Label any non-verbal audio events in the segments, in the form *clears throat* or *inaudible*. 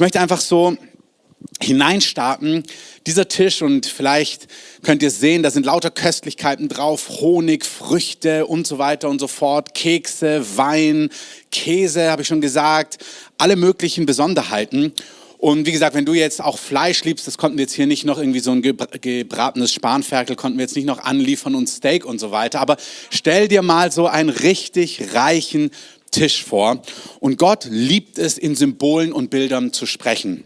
Ich möchte einfach so hineinstarten. Dieser Tisch und vielleicht könnt ihr sehen, da sind lauter Köstlichkeiten drauf, Honig, Früchte und so weiter und so fort, Kekse, Wein, Käse, habe ich schon gesagt, alle möglichen Besonderheiten. Und wie gesagt, wenn du jetzt auch Fleisch liebst, das konnten wir jetzt hier nicht noch irgendwie so ein gebratenes Spanferkel, konnten wir jetzt nicht noch anliefern und Steak und so weiter. Aber stell dir mal so einen richtig reichen Tisch vor. Und Gott liebt es, in Symbolen und Bildern zu sprechen.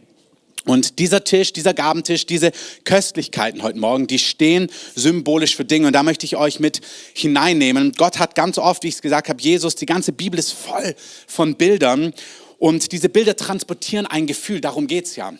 Und dieser Tisch, dieser Gabentisch, diese Köstlichkeiten heute Morgen, die stehen symbolisch für Dinge. Und da möchte ich euch mit hineinnehmen. Gott hat ganz oft, wie ich es gesagt habe, Jesus, die ganze Bibel ist voll von Bildern. Und diese Bilder transportieren ein Gefühl, darum geht's ja.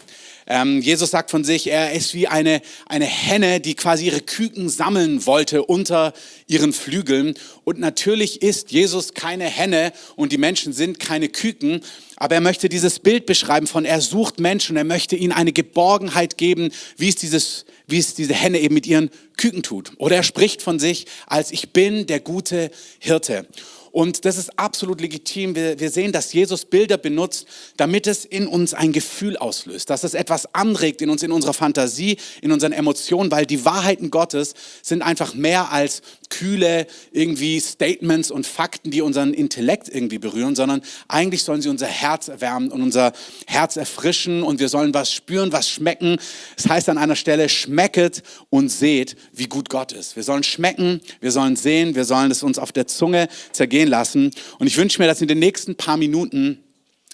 Ähm, Jesus sagt von sich, er ist wie eine, eine Henne, die quasi ihre Küken sammeln wollte unter ihren Flügeln. Und natürlich ist Jesus keine Henne und die Menschen sind keine Küken, aber er möchte dieses Bild beschreiben von, er sucht Menschen, er möchte ihnen eine Geborgenheit geben, wie es, dieses, wie es diese Henne eben mit ihren Küken tut. Oder er spricht von sich als ich bin der gute Hirte. Und das ist absolut legitim. Wir, wir sehen, dass Jesus Bilder benutzt, damit es in uns ein Gefühl auslöst, dass es etwas anregt in uns, in unserer Fantasie, in unseren Emotionen, weil die Wahrheiten Gottes sind einfach mehr als kühle irgendwie Statements und Fakten, die unseren Intellekt irgendwie berühren, sondern eigentlich sollen sie unser Herz erwärmen und unser Herz erfrischen und wir sollen was spüren, was schmecken. Es das heißt an einer Stelle, schmecket und seht, wie gut Gott ist. Wir sollen schmecken, wir sollen sehen, wir sollen es uns auf der Zunge zergehen lassen. Und ich wünsche mir, dass in den nächsten paar Minuten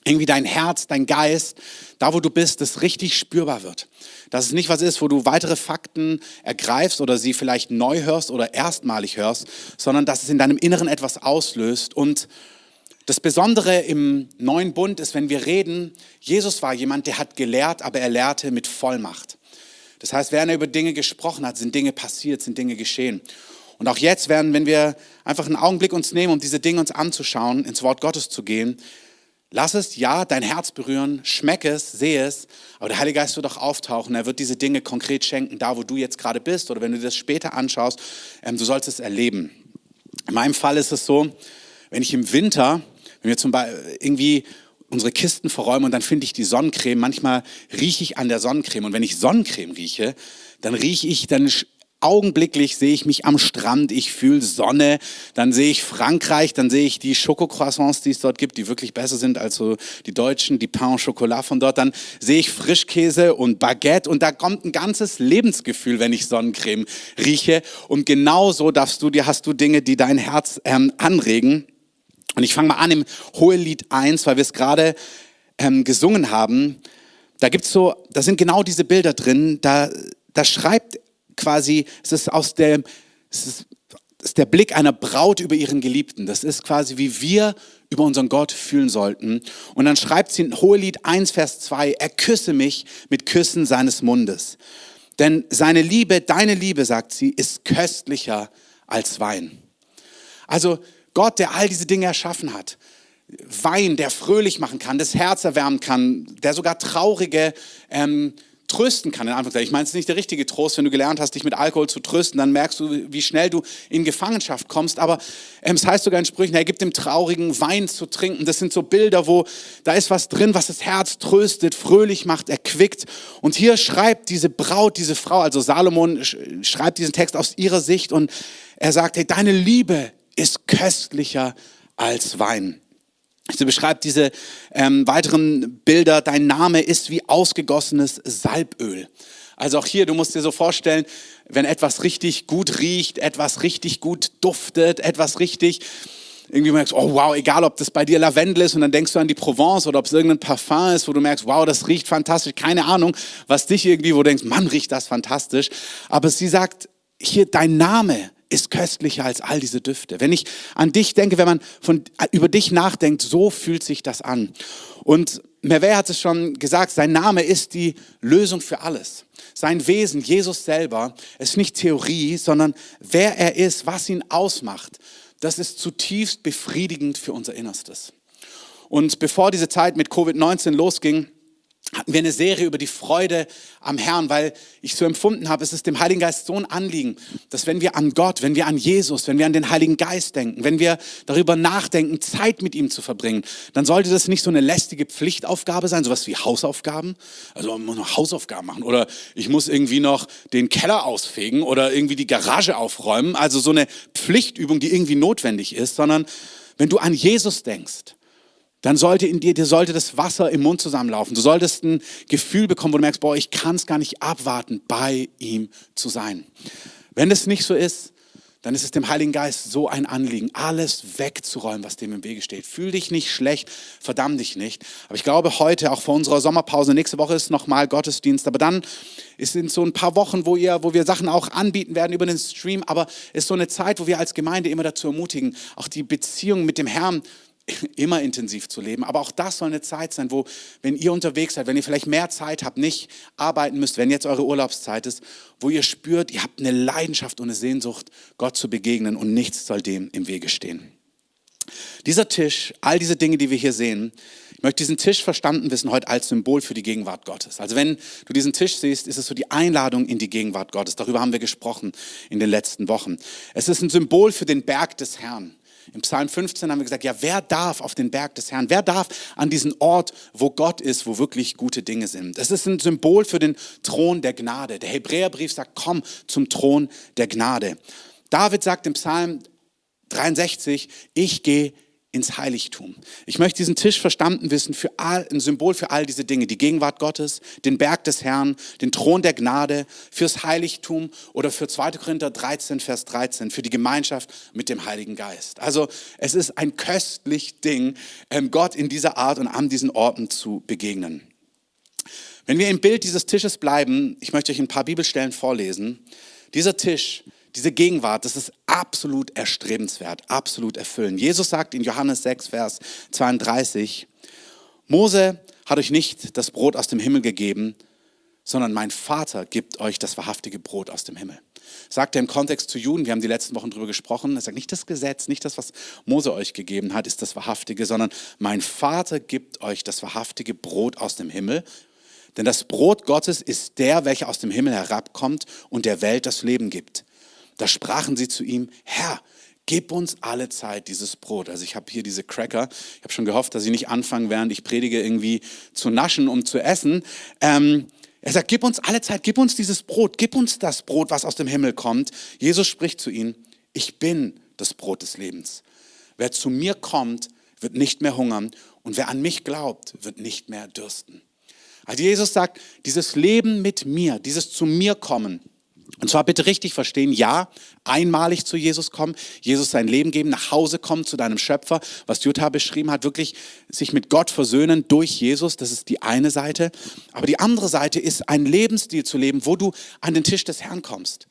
irgendwie dein Herz, dein Geist, da wo du bist, das richtig spürbar wird. Dass es nicht was ist, wo du weitere Fakten ergreifst oder sie vielleicht neu hörst oder erstmalig hörst, sondern dass es in deinem Inneren etwas auslöst. Und das Besondere im neuen Bund ist, wenn wir reden, Jesus war jemand, der hat gelehrt, aber er lehrte mit Vollmacht. Das heißt, während er über Dinge gesprochen hat, sind Dinge passiert, sind Dinge geschehen. Und auch jetzt werden, wenn wir einfach einen Augenblick uns nehmen, um diese Dinge uns anzuschauen, ins Wort Gottes zu gehen, Lass es ja dein Herz berühren, schmeck es, sehe es, aber der Heilige Geist wird auch auftauchen. Er wird diese Dinge konkret schenken, da wo du jetzt gerade bist oder wenn du das später anschaust, ähm, du sollst es erleben. In meinem Fall ist es so, wenn ich im Winter, wenn wir zum Beispiel irgendwie unsere Kisten verräumen und dann finde ich die Sonnencreme, manchmal rieche ich an der Sonnencreme und wenn ich Sonnencreme rieche, dann rieche ich, dann augenblicklich sehe ich mich am Strand, ich fühle Sonne, dann sehe ich Frankreich, dann sehe ich die Schokocroissants, die es dort gibt, die wirklich besser sind als so die deutschen, die Pain au Chocolat von dort, dann sehe ich Frischkäse und Baguette und da kommt ein ganzes Lebensgefühl, wenn ich Sonnencreme rieche. Und genauso darfst du dir, hast du Dinge, die dein Herz ähm, anregen. Und ich fange mal an im Hohelied 1, weil wir es gerade ähm, gesungen haben, da gibt's so, da sind genau diese Bilder drin, da, da schreibt quasi, es ist aus dem, es ist, es ist der Blick einer Braut über ihren Geliebten. Das ist quasi, wie wir über unseren Gott fühlen sollten. Und dann schreibt sie in Hohelied 1, Vers 2, er küsse mich mit Küssen seines Mundes. Denn seine Liebe, deine Liebe, sagt sie, ist köstlicher als Wein. Also Gott, der all diese Dinge erschaffen hat, Wein, der fröhlich machen kann, das Herz erwärmen kann, der sogar traurige ähm, trösten kann, in Anführungszeichen. Ich meine, es ist nicht der richtige Trost, wenn du gelernt hast, dich mit Alkohol zu trösten, dann merkst du, wie schnell du in Gefangenschaft kommst. Aber ähm, es heißt sogar in Sprüchen, er gibt dem Traurigen Wein zu trinken. Das sind so Bilder, wo da ist was drin, was das Herz tröstet, fröhlich macht, erquickt. Und hier schreibt diese Braut, diese Frau, also Salomon schreibt diesen Text aus ihrer Sicht und er sagt, hey, deine Liebe ist köstlicher als Wein. Sie beschreibt diese ähm, weiteren Bilder. Dein Name ist wie ausgegossenes Salböl. Also auch hier, du musst dir so vorstellen, wenn etwas richtig gut riecht, etwas richtig gut duftet, etwas richtig, irgendwie merkst, oh wow, egal ob das bei dir Lavendel ist und dann denkst du an die Provence oder ob es irgendein Parfum ist, wo du merkst, wow, das riecht fantastisch, keine Ahnung, was dich irgendwie, wo du denkst, Mann, riecht das fantastisch. Aber sie sagt, hier, dein Name ist köstlicher als all diese Düfte. Wenn ich an dich denke, wenn man von, über dich nachdenkt, so fühlt sich das an. Und Merve hat es schon gesagt, sein Name ist die Lösung für alles. Sein Wesen, Jesus selber, ist nicht Theorie, sondern wer er ist, was ihn ausmacht, das ist zutiefst befriedigend für unser Innerstes. Und bevor diese Zeit mit Covid-19 losging, hatten wir eine Serie über die Freude am Herrn, weil ich so empfunden habe, es ist dem Heiligen Geist so ein Anliegen, dass wenn wir an Gott, wenn wir an Jesus, wenn wir an den Heiligen Geist denken, wenn wir darüber nachdenken, Zeit mit ihm zu verbringen, dann sollte das nicht so eine lästige Pflichtaufgabe sein, sowas wie Hausaufgaben. Also man muss noch Hausaufgaben machen oder ich muss irgendwie noch den Keller ausfegen oder irgendwie die Garage aufräumen. Also so eine Pflichtübung, die irgendwie notwendig ist, sondern wenn du an Jesus denkst, dann sollte in dir, dir sollte das Wasser im Mund zusammenlaufen. Du solltest ein Gefühl bekommen, wo du merkst, boah, ich kann es gar nicht abwarten, bei ihm zu sein. Wenn es nicht so ist, dann ist es dem Heiligen Geist so ein Anliegen, alles wegzuräumen, was dem im Wege steht. Fühl dich nicht schlecht, verdamm dich nicht. Aber ich glaube, heute, auch vor unserer Sommerpause, nächste Woche ist nochmal Gottesdienst, aber dann sind so ein paar Wochen, wo, ihr, wo wir Sachen auch anbieten werden über den Stream, aber es ist so eine Zeit, wo wir als Gemeinde immer dazu ermutigen, auch die Beziehung mit dem Herrn *laughs* immer intensiv zu leben. Aber auch das soll eine Zeit sein, wo, wenn ihr unterwegs seid, wenn ihr vielleicht mehr Zeit habt, nicht arbeiten müsst, wenn jetzt eure Urlaubszeit ist, wo ihr spürt, ihr habt eine Leidenschaft und eine Sehnsucht, Gott zu begegnen und nichts soll dem im Wege stehen. Dieser Tisch, all diese Dinge, die wir hier sehen, ich möchte diesen Tisch verstanden wissen heute als Symbol für die Gegenwart Gottes. Also wenn du diesen Tisch siehst, ist es so die Einladung in die Gegenwart Gottes. Darüber haben wir gesprochen in den letzten Wochen. Es ist ein Symbol für den Berg des Herrn. Im Psalm 15 haben wir gesagt, ja, wer darf auf den Berg des Herrn? Wer darf an diesen Ort, wo Gott ist, wo wirklich gute Dinge sind? Das ist ein Symbol für den Thron der Gnade. Der Hebräerbrief sagt, komm zum Thron der Gnade. David sagt im Psalm 63, ich gehe ins Heiligtum. Ich möchte diesen Tisch verstanden wissen für all, ein Symbol für all diese Dinge, die Gegenwart Gottes, den Berg des Herrn, den Thron der Gnade, fürs Heiligtum oder für 2. Korinther 13, Vers 13, für die Gemeinschaft mit dem Heiligen Geist. Also es ist ein köstlich Ding, ähm, Gott in dieser Art und an diesen Orten zu begegnen. Wenn wir im Bild dieses Tisches bleiben, ich möchte euch ein paar Bibelstellen vorlesen. Dieser Tisch diese Gegenwart, das ist absolut erstrebenswert, absolut erfüllend. Jesus sagt in Johannes 6, Vers 32, Mose hat euch nicht das Brot aus dem Himmel gegeben, sondern mein Vater gibt euch das wahrhaftige Brot aus dem Himmel. Sagt er im Kontext zu Juden, wir haben die letzten Wochen darüber gesprochen, er sagt nicht das Gesetz, nicht das, was Mose euch gegeben hat, ist das wahrhaftige, sondern mein Vater gibt euch das wahrhaftige Brot aus dem Himmel. Denn das Brot Gottes ist der, welcher aus dem Himmel herabkommt und der Welt das Leben gibt. Da sprachen sie zu ihm, Herr, gib uns alle Zeit dieses Brot. Also ich habe hier diese Cracker. Ich habe schon gehofft, dass sie nicht anfangen, während ich predige, irgendwie zu naschen, um zu essen. Ähm, er sagt, gib uns alle Zeit, gib uns dieses Brot, gib uns das Brot, was aus dem Himmel kommt. Jesus spricht zu ihnen, ich bin das Brot des Lebens. Wer zu mir kommt, wird nicht mehr hungern und wer an mich glaubt, wird nicht mehr dürsten. Also Jesus sagt, dieses Leben mit mir, dieses zu mir kommen, und zwar bitte richtig verstehen, ja, einmalig zu Jesus kommen, Jesus sein Leben geben, nach Hause kommen zu deinem Schöpfer, was Jutta beschrieben hat, wirklich sich mit Gott versöhnen durch Jesus, das ist die eine Seite. Aber die andere Seite ist ein Lebensstil zu leben, wo du an den Tisch des Herrn kommst.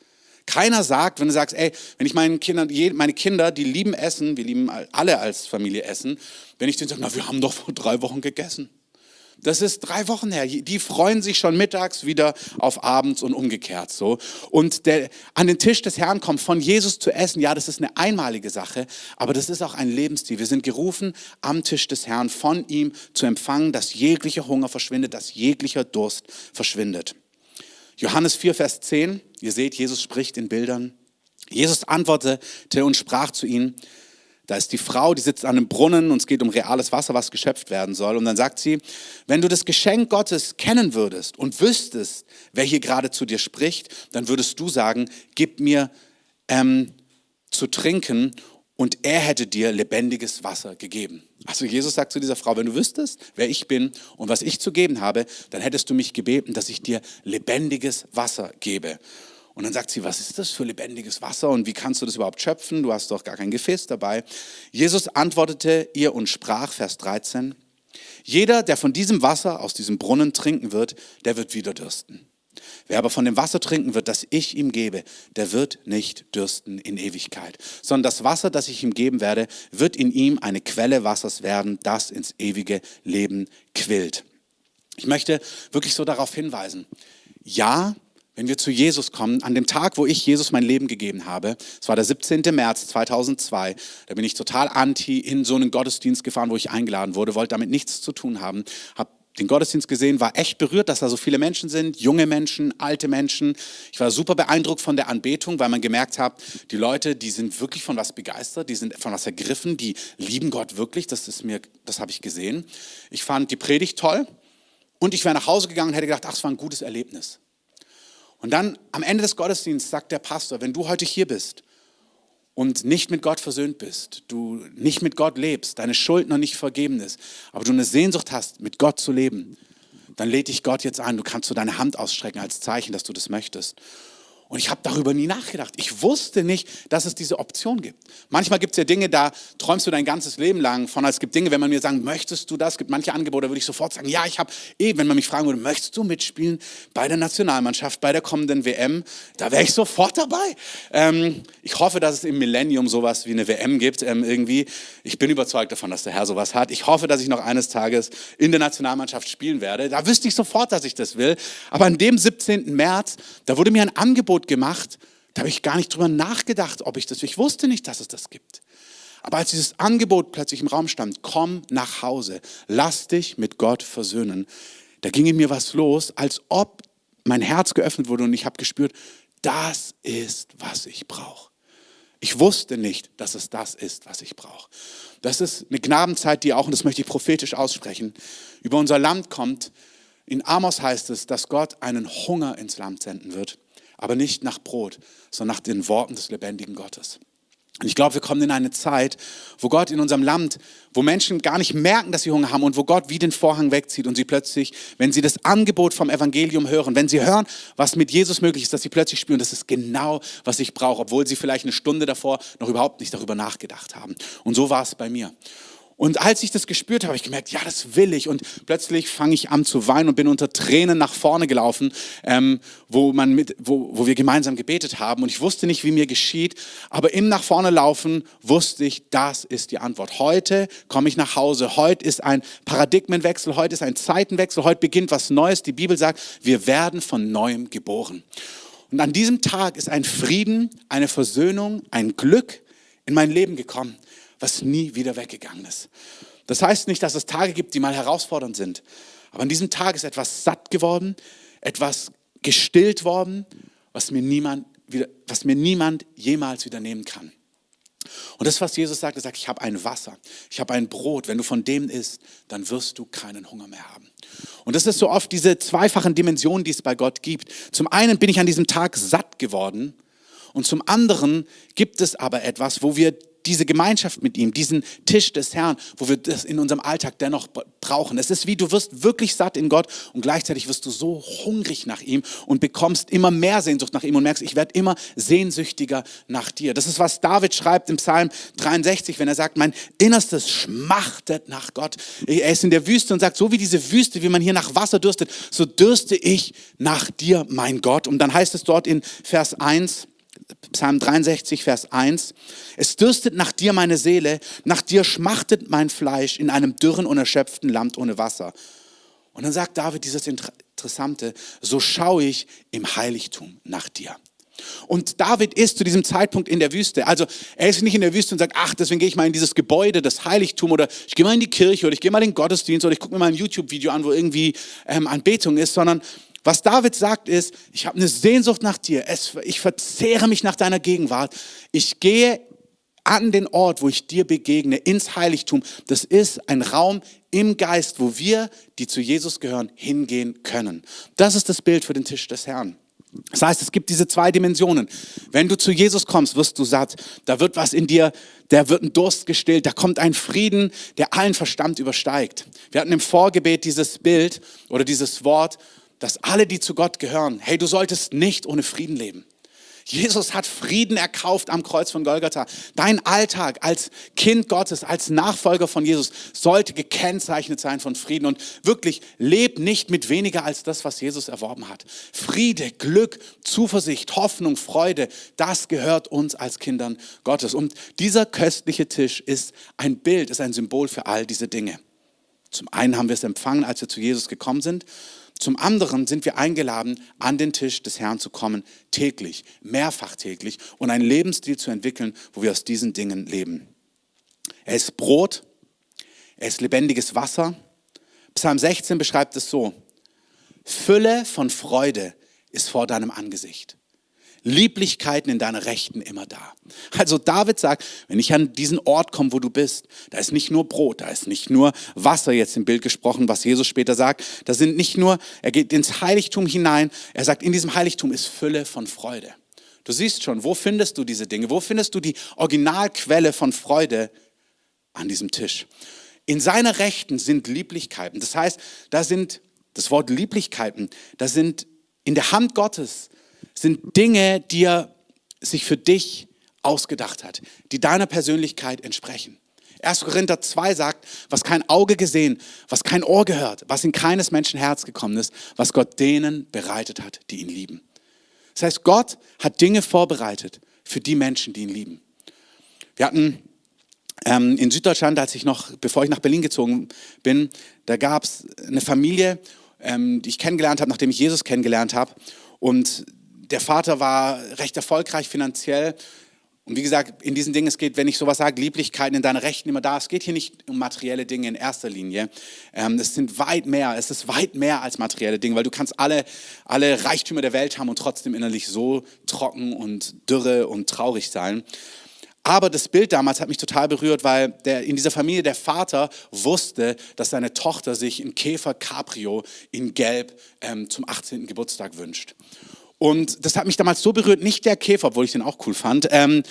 Keiner sagt, wenn du sagst, ey, wenn ich meinen Kindern, meine Kinder, die lieben Essen, wir lieben alle als Familie Essen, wenn ich denen sage, na, wir haben doch vor drei Wochen gegessen. Das ist drei Wochen her. Die freuen sich schon mittags wieder auf abends und umgekehrt so. Und der, an den Tisch des Herrn kommt, von Jesus zu essen, ja, das ist eine einmalige Sache, aber das ist auch ein Lebensstil. Wir sind gerufen, am Tisch des Herrn von ihm zu empfangen, dass jeglicher Hunger verschwindet, dass jeglicher Durst verschwindet. Johannes 4, Vers 10, ihr seht, Jesus spricht in Bildern. Jesus antwortete und sprach zu ihnen, da ist die Frau, die sitzt an einem Brunnen und es geht um reales Wasser, was geschöpft werden soll. Und dann sagt sie, wenn du das Geschenk Gottes kennen würdest und wüsstest, wer hier gerade zu dir spricht, dann würdest du sagen, gib mir ähm, zu trinken und er hätte dir lebendiges Wasser gegeben. Also Jesus sagt zu dieser Frau, wenn du wüsstest, wer ich bin und was ich zu geben habe, dann hättest du mich gebeten, dass ich dir lebendiges Wasser gebe. Und dann sagt sie, was ist das für lebendiges Wasser und wie kannst du das überhaupt schöpfen? Du hast doch gar kein Gefäß dabei. Jesus antwortete ihr und sprach, Vers 13, jeder, der von diesem Wasser aus diesem Brunnen trinken wird, der wird wieder dürsten. Wer aber von dem Wasser trinken wird, das ich ihm gebe, der wird nicht dürsten in Ewigkeit, sondern das Wasser, das ich ihm geben werde, wird in ihm eine Quelle Wassers werden, das ins ewige Leben quillt. Ich möchte wirklich so darauf hinweisen. Ja, wenn wir zu Jesus kommen, an dem Tag, wo ich Jesus mein Leben gegeben habe, es war der 17. März 2002, da bin ich total anti in so einen Gottesdienst gefahren, wo ich eingeladen wurde, wollte damit nichts zu tun haben, habe den Gottesdienst gesehen, war echt berührt, dass da so viele Menschen sind, junge Menschen, alte Menschen. Ich war super beeindruckt von der Anbetung, weil man gemerkt hat, die Leute, die sind wirklich von was begeistert, die sind von was ergriffen, die lieben Gott wirklich. Das ist mir, das habe ich gesehen. Ich fand die Predigt toll und ich wäre nach Hause gegangen und hätte gedacht, ach, es war ein gutes Erlebnis. Und dann am Ende des Gottesdienstes sagt der Pastor, wenn du heute hier bist und nicht mit Gott versöhnt bist, du nicht mit Gott lebst, deine Schuld noch nicht vergeben ist, aber du eine Sehnsucht hast, mit Gott zu leben, dann lädt dich Gott jetzt ein. Du kannst so deine Hand ausstrecken als Zeichen, dass du das möchtest. Und ich habe darüber nie nachgedacht. Ich wusste nicht, dass es diese Option gibt. Manchmal gibt es ja Dinge, da träumst du dein ganzes Leben lang von. Es gibt Dinge, wenn man mir sagt, möchtest du das? Es gibt manche Angebote, würde ich sofort sagen, ja, ich habe eh, wenn man mich fragen würde, möchtest du mitspielen bei der Nationalmannschaft, bei der kommenden WM? Da wäre ich sofort dabei. Ähm, ich hoffe, dass es im Millennium sowas wie eine WM gibt ähm, irgendwie. Ich bin überzeugt davon, dass der Herr sowas hat. Ich hoffe, dass ich noch eines Tages in der Nationalmannschaft spielen werde. Da wüsste ich sofort, dass ich das will. Aber an dem 17. März, da wurde mir ein Angebot Angebot gemacht, da habe ich gar nicht drüber nachgedacht, ob ich das, ich wusste nicht, dass es das gibt. Aber als dieses Angebot plötzlich im Raum stand, komm nach Hause, lass dich mit Gott versöhnen, da ging in mir was los, als ob mein Herz geöffnet wurde und ich habe gespürt, das ist, was ich brauche. Ich wusste nicht, dass es das ist, was ich brauche. Das ist eine Gnadenzeit, die auch, und das möchte ich prophetisch aussprechen, über unser Land kommt. In Amos heißt es, dass Gott einen Hunger ins Land senden wird aber nicht nach Brot, sondern nach den Worten des lebendigen Gottes. Und ich glaube, wir kommen in eine Zeit, wo Gott in unserem Land, wo Menschen gar nicht merken, dass sie Hunger haben und wo Gott wie den Vorhang wegzieht und sie plötzlich, wenn sie das Angebot vom Evangelium hören, wenn sie hören, was mit Jesus möglich ist, dass sie plötzlich spüren, das ist genau, was ich brauche, obwohl sie vielleicht eine Stunde davor noch überhaupt nicht darüber nachgedacht haben. Und so war es bei mir. Und als ich das gespürt habe, habe ich gemerkt, ja, das will ich. Und plötzlich fange ich an zu weinen und bin unter Tränen nach vorne gelaufen, ähm, wo, man mit, wo, wo wir gemeinsam gebetet haben. Und ich wusste nicht, wie mir geschieht. Aber im nach vorne laufen wusste ich, das ist die Antwort. Heute komme ich nach Hause. Heute ist ein Paradigmenwechsel. Heute ist ein Zeitenwechsel. Heute beginnt was Neues. Die Bibel sagt, wir werden von neuem geboren. Und an diesem Tag ist ein Frieden, eine Versöhnung, ein Glück in mein Leben gekommen was nie wieder weggegangen ist. Das heißt nicht, dass es Tage gibt, die mal herausfordernd sind. Aber an diesem Tag ist etwas satt geworden, etwas gestillt worden, was mir niemand, wieder, was mir niemand jemals wieder nehmen kann. Und das, was Jesus sagt, er sagt, ich habe ein Wasser, ich habe ein Brot. Wenn du von dem isst, dann wirst du keinen Hunger mehr haben. Und das ist so oft diese zweifachen Dimensionen, die es bei Gott gibt. Zum einen bin ich an diesem Tag satt geworden und zum anderen gibt es aber etwas, wo wir diese Gemeinschaft mit ihm, diesen Tisch des Herrn, wo wir das in unserem Alltag dennoch brauchen. Es ist wie, du wirst wirklich satt in Gott und gleichzeitig wirst du so hungrig nach ihm und bekommst immer mehr Sehnsucht nach ihm und merkst, ich werde immer sehnsüchtiger nach dir. Das ist, was David schreibt im Psalm 63, wenn er sagt, mein Innerstes schmachtet nach Gott. Er ist in der Wüste und sagt, so wie diese Wüste, wie man hier nach Wasser dürstet, so dürste ich nach dir, mein Gott. Und dann heißt es dort in Vers 1, Psalm 63, Vers 1. Es dürstet nach dir meine Seele, nach dir schmachtet mein Fleisch in einem dürren und erschöpften Land ohne Wasser. Und dann sagt David dieses Interessante, so schaue ich im Heiligtum nach dir. Und David ist zu diesem Zeitpunkt in der Wüste. Also er ist nicht in der Wüste und sagt, ach, deswegen gehe ich mal in dieses Gebäude, das Heiligtum oder ich gehe mal in die Kirche oder ich gehe mal in den Gottesdienst oder ich gucke mir mal ein YouTube-Video an, wo irgendwie ähm, Anbetung ist, sondern was David sagt ist, ich habe eine Sehnsucht nach dir, es, ich verzehre mich nach deiner Gegenwart, ich gehe an den Ort, wo ich dir begegne, ins Heiligtum. Das ist ein Raum im Geist, wo wir, die zu Jesus gehören, hingehen können. Das ist das Bild für den Tisch des Herrn. Das heißt, es gibt diese zwei Dimensionen. Wenn du zu Jesus kommst, wirst du satt. Da wird was in dir, der wird ein Durst gestillt. Da kommt ein Frieden, der allen Verstand übersteigt. Wir hatten im Vorgebet dieses Bild oder dieses Wort dass alle, die zu Gott gehören, hey, du solltest nicht ohne Frieden leben. Jesus hat Frieden erkauft am Kreuz von Golgatha. Dein Alltag als Kind Gottes, als Nachfolger von Jesus sollte gekennzeichnet sein von Frieden. Und wirklich, leb nicht mit weniger als das, was Jesus erworben hat. Friede, Glück, Zuversicht, Hoffnung, Freude, das gehört uns als Kindern Gottes. Und dieser köstliche Tisch ist ein Bild, ist ein Symbol für all diese Dinge. Zum einen haben wir es empfangen, als wir zu Jesus gekommen sind. Zum anderen sind wir eingeladen, an den Tisch des Herrn zu kommen, täglich, mehrfach täglich und einen Lebensstil zu entwickeln, wo wir aus diesen Dingen leben. Er ist Brot, er ist lebendiges Wasser. Psalm 16 beschreibt es so. Fülle von Freude ist vor deinem Angesicht. Lieblichkeiten in deiner Rechten immer da. Also David sagt, wenn ich an diesen Ort komme, wo du bist, da ist nicht nur Brot, da ist nicht nur Wasser jetzt im Bild gesprochen, was Jesus später sagt, da sind nicht nur, er geht ins Heiligtum hinein, er sagt, in diesem Heiligtum ist Fülle von Freude. Du siehst schon, wo findest du diese Dinge? Wo findest du die Originalquelle von Freude an diesem Tisch? In seiner Rechten sind Lieblichkeiten. Das heißt, da sind, das Wort Lieblichkeiten, da sind in der Hand Gottes sind Dinge, die er sich für dich ausgedacht hat, die deiner Persönlichkeit entsprechen. 1. Korinther 2 sagt, was kein Auge gesehen, was kein Ohr gehört, was in keines Menschen Herz gekommen ist, was Gott denen bereitet hat, die ihn lieben. Das heißt, Gott hat Dinge vorbereitet für die Menschen, die ihn lieben. Wir hatten ähm, in Süddeutschland, als ich noch, bevor ich nach Berlin gezogen bin, da gab es eine Familie, ähm, die ich kennengelernt habe, nachdem ich Jesus kennengelernt habe. Und der Vater war recht erfolgreich finanziell. Und wie gesagt, in diesen Dingen, es geht, wenn ich sowas sage, Lieblichkeiten in deiner Rechten immer da. Es geht hier nicht um materielle Dinge in erster Linie. Ähm, es sind weit mehr, es ist weit mehr als materielle Dinge, weil du kannst alle, alle Reichtümer der Welt haben und trotzdem innerlich so trocken und dürre und traurig sein. Aber das Bild damals hat mich total berührt, weil der, in dieser Familie der Vater wusste, dass seine Tochter sich ein Käfer Cabrio in Gelb ähm, zum 18. Geburtstag wünscht. Und das hat mich damals so berührt, nicht der Käfer, obwohl ich den auch cool fand, ähm,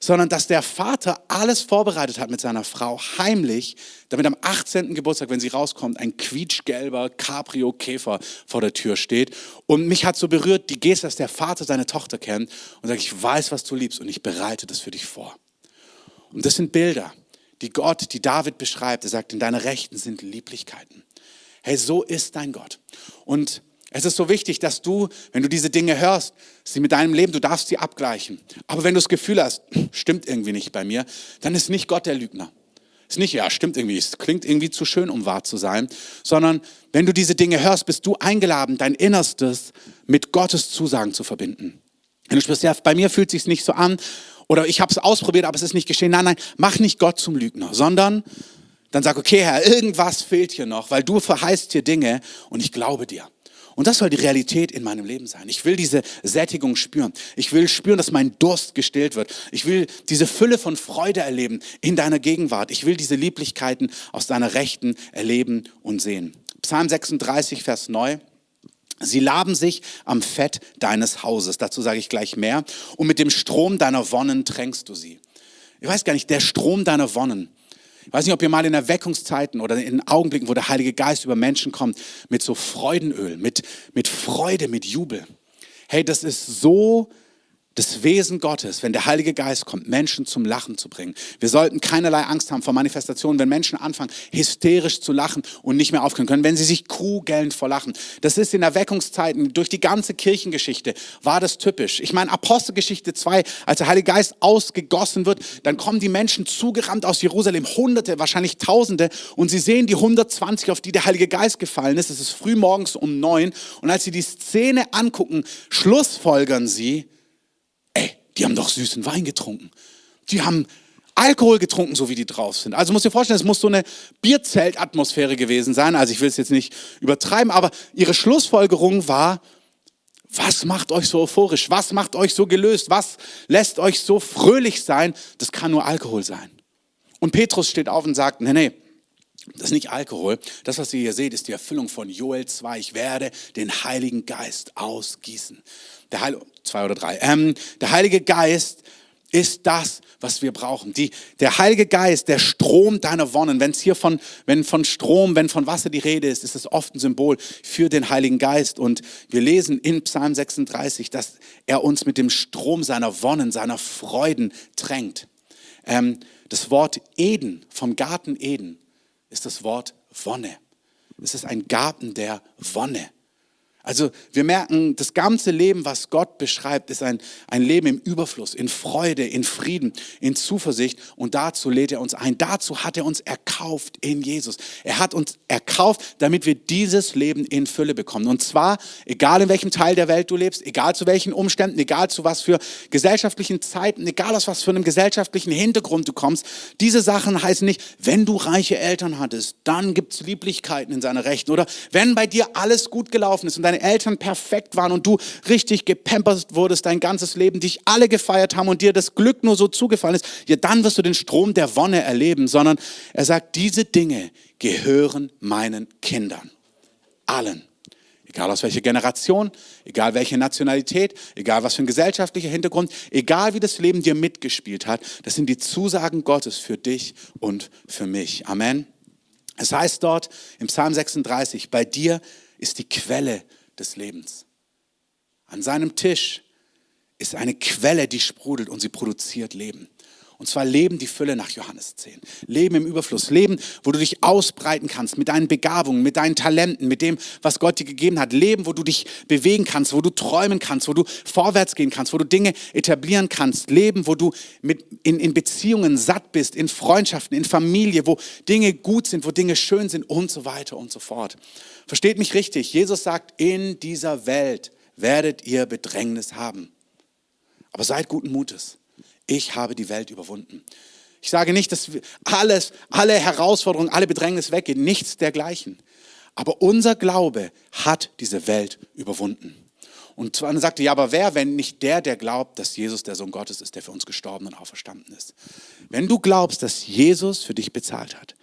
sondern dass der Vater alles vorbereitet hat mit seiner Frau, heimlich, damit am 18. Geburtstag, wenn sie rauskommt, ein quietschgelber Cabrio-Käfer vor der Tür steht. Und mich hat so berührt die Geste, dass der Vater seine Tochter kennt und sagt, ich weiß, was du liebst und ich bereite das für dich vor. Und das sind Bilder, die Gott, die David beschreibt. Er sagt, in deiner Rechten sind Lieblichkeiten. Hey, so ist dein Gott. Und es ist so wichtig, dass du, wenn du diese Dinge hörst, sie mit deinem Leben, du darfst sie abgleichen. Aber wenn du das Gefühl hast, *clears throat* stimmt irgendwie nicht bei mir, dann ist nicht Gott der Lügner. Ist nicht, ja, stimmt irgendwie, es klingt irgendwie zu schön, um wahr zu sein, sondern wenn du diese Dinge hörst, bist du eingeladen, dein Innerstes mit Gottes Zusagen zu verbinden. Wenn du sprichst, ja, bei mir fühlt es sich nicht so an oder ich habe es ausprobiert, aber es ist nicht geschehen. Nein, nein, mach nicht Gott zum Lügner, sondern dann sag, okay, Herr, irgendwas fehlt hier noch, weil du verheißt hier Dinge und ich glaube dir. Und das soll die Realität in meinem Leben sein. Ich will diese Sättigung spüren. Ich will spüren, dass mein Durst gestillt wird. Ich will diese Fülle von Freude erleben in deiner Gegenwart. Ich will diese Lieblichkeiten aus deiner Rechten erleben und sehen. Psalm 36, Vers 9. Sie laben sich am Fett deines Hauses. Dazu sage ich gleich mehr. Und mit dem Strom deiner Wonnen tränkst du sie. Ich weiß gar nicht, der Strom deiner Wonnen. Ich weiß nicht, ob ihr mal in Erweckungszeiten oder in Augenblicken, wo der Heilige Geist über Menschen kommt, mit so Freudenöl, mit, mit Freude, mit Jubel. Hey, das ist so das Wesen Gottes, wenn der Heilige Geist kommt, Menschen zum Lachen zu bringen. Wir sollten keinerlei Angst haben vor Manifestationen, wenn Menschen anfangen, hysterisch zu lachen und nicht mehr aufhören können, wenn sie sich kugelnd vor Lachen. Das ist in Erweckungszeiten, durch die ganze Kirchengeschichte war das typisch. Ich meine, Apostelgeschichte 2, als der Heilige Geist ausgegossen wird, dann kommen die Menschen zugerannt aus Jerusalem, Hunderte, wahrscheinlich Tausende, und sie sehen die 120, auf die der Heilige Geist gefallen ist. Es ist früh morgens um neun. Und als sie die Szene angucken, schlussfolgern sie, die haben doch süßen Wein getrunken. Die haben Alkohol getrunken, so wie die drauf sind. Also muss dir vorstellen, es muss so eine Bierzeltatmosphäre gewesen sein. Also ich will es jetzt nicht übertreiben, aber ihre Schlussfolgerung war, was macht euch so euphorisch? Was macht euch so gelöst? Was lässt euch so fröhlich sein? Das kann nur Alkohol sein. Und Petrus steht auf und sagt, nee, nee, das ist nicht Alkohol. Das, was ihr hier seht, ist die Erfüllung von Joel 2. Ich werde den Heiligen Geist ausgießen. Der Heilige, zwei oder drei. Ähm, der Heilige Geist ist das, was wir brauchen. Die, der Heilige Geist, der Strom deiner Wonnen. Wenn es hier von, wenn von Strom, wenn von Wasser die Rede ist, ist es oft ein Symbol für den Heiligen Geist. Und wir lesen in Psalm 36, dass er uns mit dem Strom seiner Wonnen, seiner Freuden tränkt. Ähm, das Wort Eden, vom Garten Eden, ist das Wort Wonne. Es ist ein Garten der Wonne. Also wir merken, das ganze Leben, was Gott beschreibt, ist ein, ein Leben im Überfluss, in Freude, in Frieden, in Zuversicht. Und dazu lädt er uns ein. Dazu hat er uns erkauft in Jesus. Er hat uns erkauft, damit wir dieses Leben in Fülle bekommen. Und zwar, egal in welchem Teil der Welt du lebst, egal zu welchen Umständen, egal zu was für gesellschaftlichen Zeiten, egal aus was für einem gesellschaftlichen Hintergrund du kommst. Diese Sachen heißen nicht, wenn du reiche Eltern hattest, dann gibt's Lieblichkeiten in seiner Rechten. Oder wenn bei dir alles gut gelaufen ist und deine Eltern perfekt waren und du richtig gepampert wurdest dein ganzes Leben, dich alle gefeiert haben und dir das Glück nur so zugefallen ist, ja, dann wirst du den Strom der Wonne erleben, sondern er sagt, diese Dinge gehören meinen Kindern. Allen. Egal aus welcher Generation, egal welche Nationalität, egal was für ein gesellschaftlicher Hintergrund, egal wie das Leben dir mitgespielt hat, das sind die Zusagen Gottes für dich und für mich. Amen. Es heißt dort im Psalm 36, bei dir ist die Quelle des Lebens. An seinem Tisch ist eine Quelle, die sprudelt und sie produziert Leben. Und zwar Leben die Fülle nach Johannes 10. Leben im Überfluss. Leben, wo du dich ausbreiten kannst mit deinen Begabungen, mit deinen Talenten, mit dem, was Gott dir gegeben hat. Leben, wo du dich bewegen kannst, wo du träumen kannst, wo du vorwärts gehen kannst, wo du Dinge etablieren kannst. Leben, wo du mit, in, in Beziehungen satt bist, in Freundschaften, in Familie, wo Dinge gut sind, wo Dinge schön sind und so weiter und so fort. Versteht mich richtig. Jesus sagt, in dieser Welt werdet ihr Bedrängnis haben. Aber seid guten Mutes ich habe die Welt überwunden. Ich sage nicht, dass alles, alle Herausforderungen, alle Bedrängnis weggehen, nichts dergleichen. Aber unser Glaube hat diese Welt überwunden. Und zwar sagte, ja, aber wer, wenn nicht der, der glaubt, dass Jesus der Sohn Gottes ist, der für uns gestorben und auferstanden ist? Wenn du glaubst, dass Jesus für dich bezahlt hat,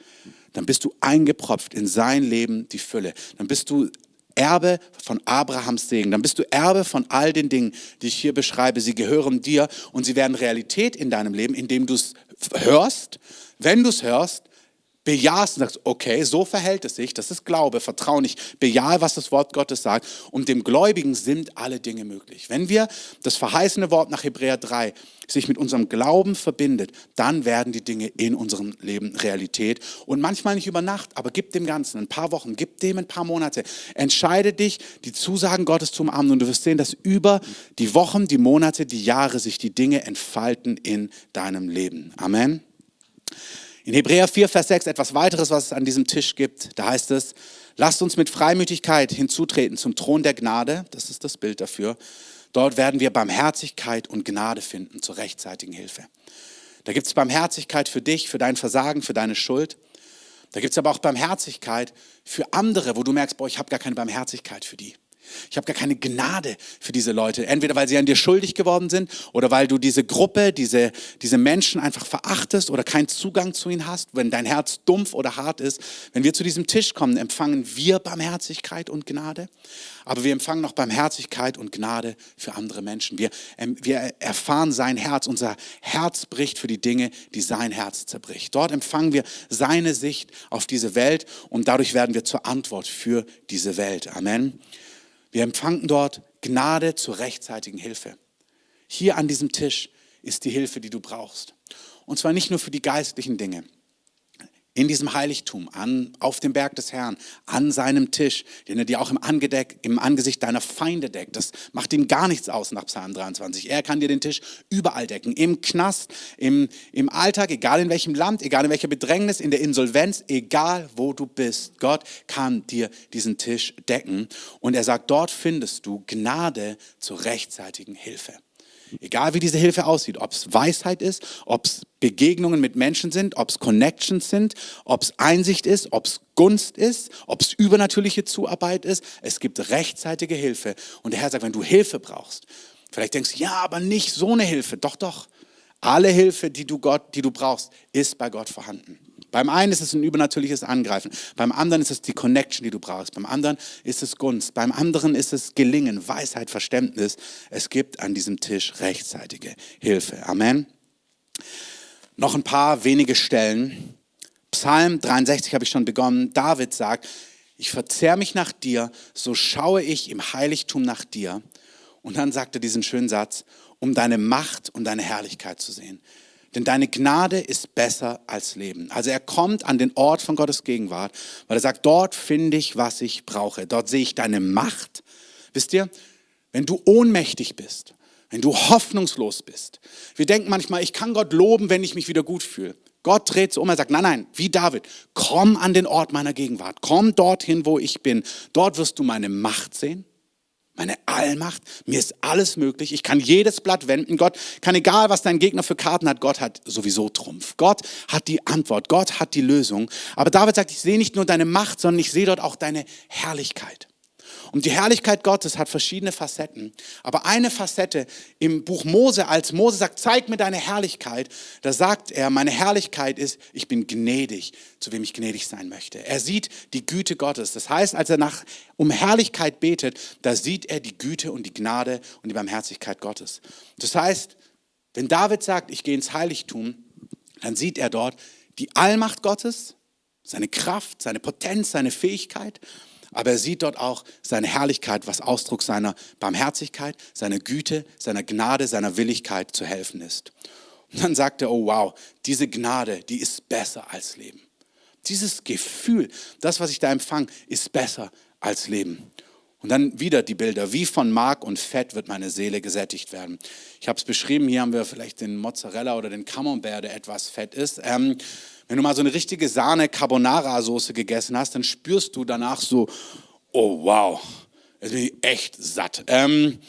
dann bist du eingepropft in sein Leben, die Fülle. Dann bist du Erbe von Abrahams Segen. Dann bist du Erbe von all den Dingen, die ich hier beschreibe. Sie gehören dir und sie werden Realität in deinem Leben, indem du es hörst. Wenn du es hörst, bejahst und sagst, okay, so verhält es sich, das ist Glaube, Vertrauen, ich bejahe, was das Wort Gottes sagt und dem Gläubigen sind alle Dinge möglich. Wenn wir das verheißene Wort nach Hebräer 3 sich mit unserem Glauben verbindet, dann werden die Dinge in unserem Leben Realität und manchmal nicht über Nacht, aber gib dem Ganzen ein paar Wochen, gib dem ein paar Monate, entscheide dich, die Zusagen Gottes zu umarmen und du wirst sehen, dass über die Wochen, die Monate, die Jahre sich die Dinge entfalten in deinem Leben. Amen. In Hebräer 4, Vers 6 etwas weiteres, was es an diesem Tisch gibt. Da heißt es, lasst uns mit Freimütigkeit hinzutreten zum Thron der Gnade. Das ist das Bild dafür. Dort werden wir Barmherzigkeit und Gnade finden zur rechtzeitigen Hilfe. Da gibt es Barmherzigkeit für dich, für dein Versagen, für deine Schuld. Da gibt es aber auch Barmherzigkeit für andere, wo du merkst, boah, ich habe gar keine Barmherzigkeit für die. Ich habe gar keine Gnade für diese Leute. Entweder weil sie an dir schuldig geworden sind oder weil du diese Gruppe, diese, diese Menschen einfach verachtest oder keinen Zugang zu ihnen hast, wenn dein Herz dumpf oder hart ist. Wenn wir zu diesem Tisch kommen, empfangen wir Barmherzigkeit und Gnade. Aber wir empfangen noch Barmherzigkeit und Gnade für andere Menschen. Wir, ähm, wir erfahren sein Herz. Unser Herz bricht für die Dinge, die sein Herz zerbricht. Dort empfangen wir seine Sicht auf diese Welt und dadurch werden wir zur Antwort für diese Welt. Amen. Wir empfangen dort Gnade zur rechtzeitigen Hilfe. Hier an diesem Tisch ist die Hilfe, die du brauchst. Und zwar nicht nur für die geistlichen Dinge, in diesem Heiligtum, an, auf dem Berg des Herrn, an seinem Tisch, den er dir auch im, Angedeck, im Angesicht deiner Feinde deckt. Das macht ihm gar nichts aus nach Psalm 23. Er kann dir den Tisch überall decken. Im Knast, im, im Alltag, egal in welchem Land, egal in welcher Bedrängnis, in der Insolvenz, egal wo du bist. Gott kann dir diesen Tisch decken. Und er sagt, dort findest du Gnade zur rechtzeitigen Hilfe. Egal wie diese Hilfe aussieht, ob es Weisheit ist, ob es Begegnungen mit Menschen sind, ob es Connections sind, ob es Einsicht ist, ob es Gunst ist, ob es übernatürliche Zuarbeit ist. Es gibt rechtzeitige Hilfe. Und der Herr sagt, wenn du Hilfe brauchst, vielleicht denkst du, ja, aber nicht so eine Hilfe. Doch, doch. Alle Hilfe, die du, Gott, die du brauchst, ist bei Gott vorhanden. Beim einen ist es ein übernatürliches Angreifen, beim anderen ist es die Connection, die du brauchst, beim anderen ist es Gunst, beim anderen ist es Gelingen, Weisheit, Verständnis. Es gibt an diesem Tisch rechtzeitige Hilfe. Amen. Noch ein paar wenige Stellen. Psalm 63 habe ich schon begonnen. David sagt, ich verzehr mich nach dir, so schaue ich im Heiligtum nach dir. Und dann sagt er diesen schönen Satz, um deine Macht und deine Herrlichkeit zu sehen. Denn deine Gnade ist besser als Leben. Also er kommt an den Ort von Gottes Gegenwart, weil er sagt, dort finde ich, was ich brauche. Dort sehe ich deine Macht. Wisst ihr, wenn du ohnmächtig bist, wenn du hoffnungslos bist. Wir denken manchmal, ich kann Gott loben, wenn ich mich wieder gut fühle. Gott dreht sich um, er sagt, nein, nein, wie David, komm an den Ort meiner Gegenwart, komm dorthin, wo ich bin. Dort wirst du meine Macht sehen, meine Allmacht. Mir ist alles möglich. Ich kann jedes Blatt wenden. Gott kann, egal was dein Gegner für Karten hat, Gott hat sowieso Trumpf. Gott hat die Antwort. Gott hat die Lösung. Aber David sagt, ich sehe nicht nur deine Macht, sondern ich sehe dort auch deine Herrlichkeit. Und die Herrlichkeit Gottes hat verschiedene Facetten. Aber eine Facette im Buch Mose, als Mose sagt, zeig mir deine Herrlichkeit, da sagt er, meine Herrlichkeit ist, ich bin gnädig, zu wem ich gnädig sein möchte. Er sieht die Güte Gottes. Das heißt, als er nach, um Herrlichkeit betet, da sieht er die Güte und die Gnade und die Barmherzigkeit Gottes. Das heißt, wenn David sagt, ich gehe ins Heiligtum, dann sieht er dort die Allmacht Gottes, seine Kraft, seine Potenz, seine Fähigkeit aber er sieht dort auch seine Herrlichkeit, was Ausdruck seiner Barmherzigkeit, seiner Güte, seiner Gnade, seiner Willigkeit zu helfen ist. Und dann sagt er, oh wow, diese Gnade, die ist besser als Leben. Dieses Gefühl, das, was ich da empfange, ist besser als Leben. Und dann wieder die Bilder, wie von Mark und Fett wird meine Seele gesättigt werden. Ich habe es beschrieben, hier haben wir vielleicht den Mozzarella oder den Camembert, der etwas fett ist. Ähm, wenn du mal so eine richtige Sahne-Carbonara-Soße gegessen hast, dann spürst du danach so, oh wow, jetzt bin ich echt satt. Ähm,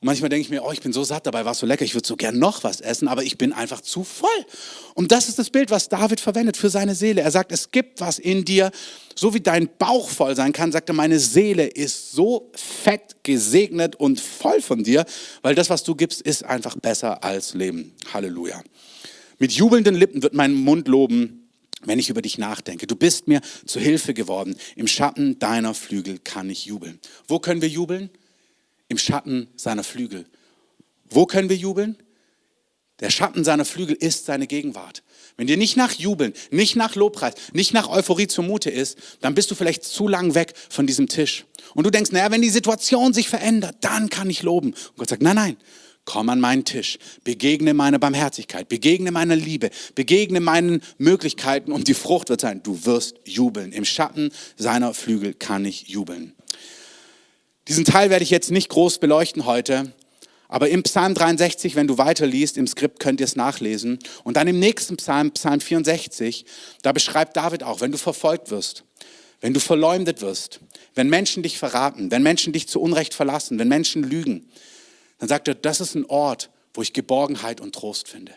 und manchmal denke ich mir, oh, ich bin so satt, dabei war es so lecker, ich würde so gern noch was essen, aber ich bin einfach zu voll. Und das ist das Bild, was David verwendet für seine Seele. Er sagt, es gibt was in dir, so wie dein Bauch voll sein kann, sagt er, meine Seele ist so fett gesegnet und voll von dir, weil das, was du gibst, ist einfach besser als Leben. Halleluja. Mit jubelnden Lippen wird mein Mund loben, wenn ich über dich nachdenke. Du bist mir zu Hilfe geworden. Im Schatten deiner Flügel kann ich jubeln. Wo können wir jubeln? Im Schatten seiner Flügel. Wo können wir jubeln? Der Schatten seiner Flügel ist seine Gegenwart. Wenn dir nicht nach Jubeln, nicht nach Lobpreis, nicht nach Euphorie zumute ist, dann bist du vielleicht zu lang weg von diesem Tisch. Und du denkst, naja, wenn die Situation sich verändert, dann kann ich loben. Und Gott sagt, nein, nein, Komm an meinen Tisch, begegne meiner Barmherzigkeit, begegne meiner Liebe, begegne meinen Möglichkeiten und die Frucht wird sein, du wirst jubeln. Im Schatten seiner Flügel kann ich jubeln. Diesen Teil werde ich jetzt nicht groß beleuchten heute, aber im Psalm 63, wenn du weiterliest, im Skript könnt ihr es nachlesen. Und dann im nächsten Psalm, Psalm 64, da beschreibt David auch, wenn du verfolgt wirst, wenn du verleumdet wirst, wenn Menschen dich verraten, wenn Menschen dich zu Unrecht verlassen, wenn Menschen lügen, dann sagt er, das ist ein Ort, wo ich Geborgenheit und Trost finde.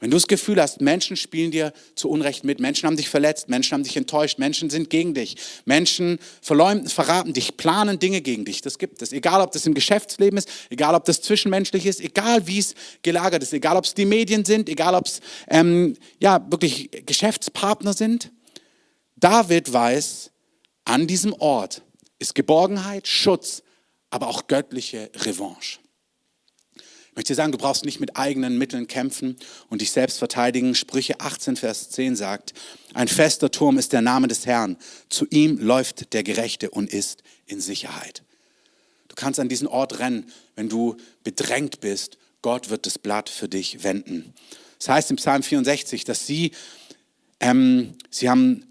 Wenn du das Gefühl hast, Menschen spielen dir zu Unrecht mit, Menschen haben dich verletzt, Menschen haben dich enttäuscht, Menschen sind gegen dich, Menschen verleumden, verraten dich, planen Dinge gegen dich, das gibt es. Egal, ob das im Geschäftsleben ist, egal, ob das zwischenmenschlich ist, egal, wie es gelagert ist, egal, ob es die Medien sind, egal, ob es ähm, ja, wirklich Geschäftspartner sind. David weiß, an diesem Ort ist Geborgenheit, Schutz, aber auch göttliche Revanche möchte dir sagen, du brauchst nicht mit eigenen Mitteln kämpfen und dich selbst verteidigen. Sprüche 18, Vers 10 sagt, ein fester Turm ist der Name des Herrn. Zu ihm läuft der Gerechte und ist in Sicherheit. Du kannst an diesen Ort rennen, wenn du bedrängt bist. Gott wird das Blatt für dich wenden. Das heißt im Psalm 64, dass sie, ähm, sie haben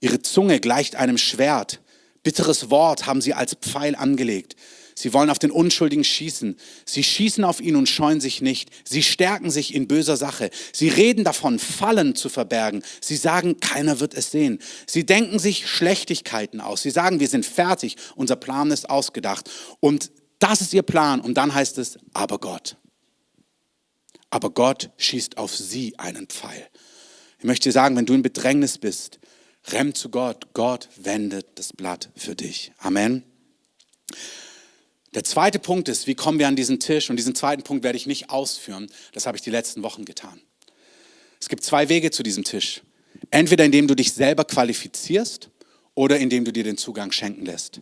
ihre Zunge gleicht einem Schwert. Bitteres Wort haben sie als Pfeil angelegt. Sie wollen auf den Unschuldigen schießen. Sie schießen auf ihn und scheuen sich nicht. Sie stärken sich in böser Sache. Sie reden davon, Fallen zu verbergen. Sie sagen, keiner wird es sehen. Sie denken sich Schlechtigkeiten aus. Sie sagen, wir sind fertig. Unser Plan ist ausgedacht. Und das ist ihr Plan. Und dann heißt es, aber Gott. Aber Gott schießt auf sie einen Pfeil. Ich möchte dir sagen, wenn du in Bedrängnis bist, renn zu Gott. Gott wendet das Blatt für dich. Amen. Der zweite Punkt ist, wie kommen wir an diesen Tisch? Und diesen zweiten Punkt werde ich nicht ausführen. Das habe ich die letzten Wochen getan. Es gibt zwei Wege zu diesem Tisch. Entweder indem du dich selber qualifizierst oder indem du dir den Zugang schenken lässt.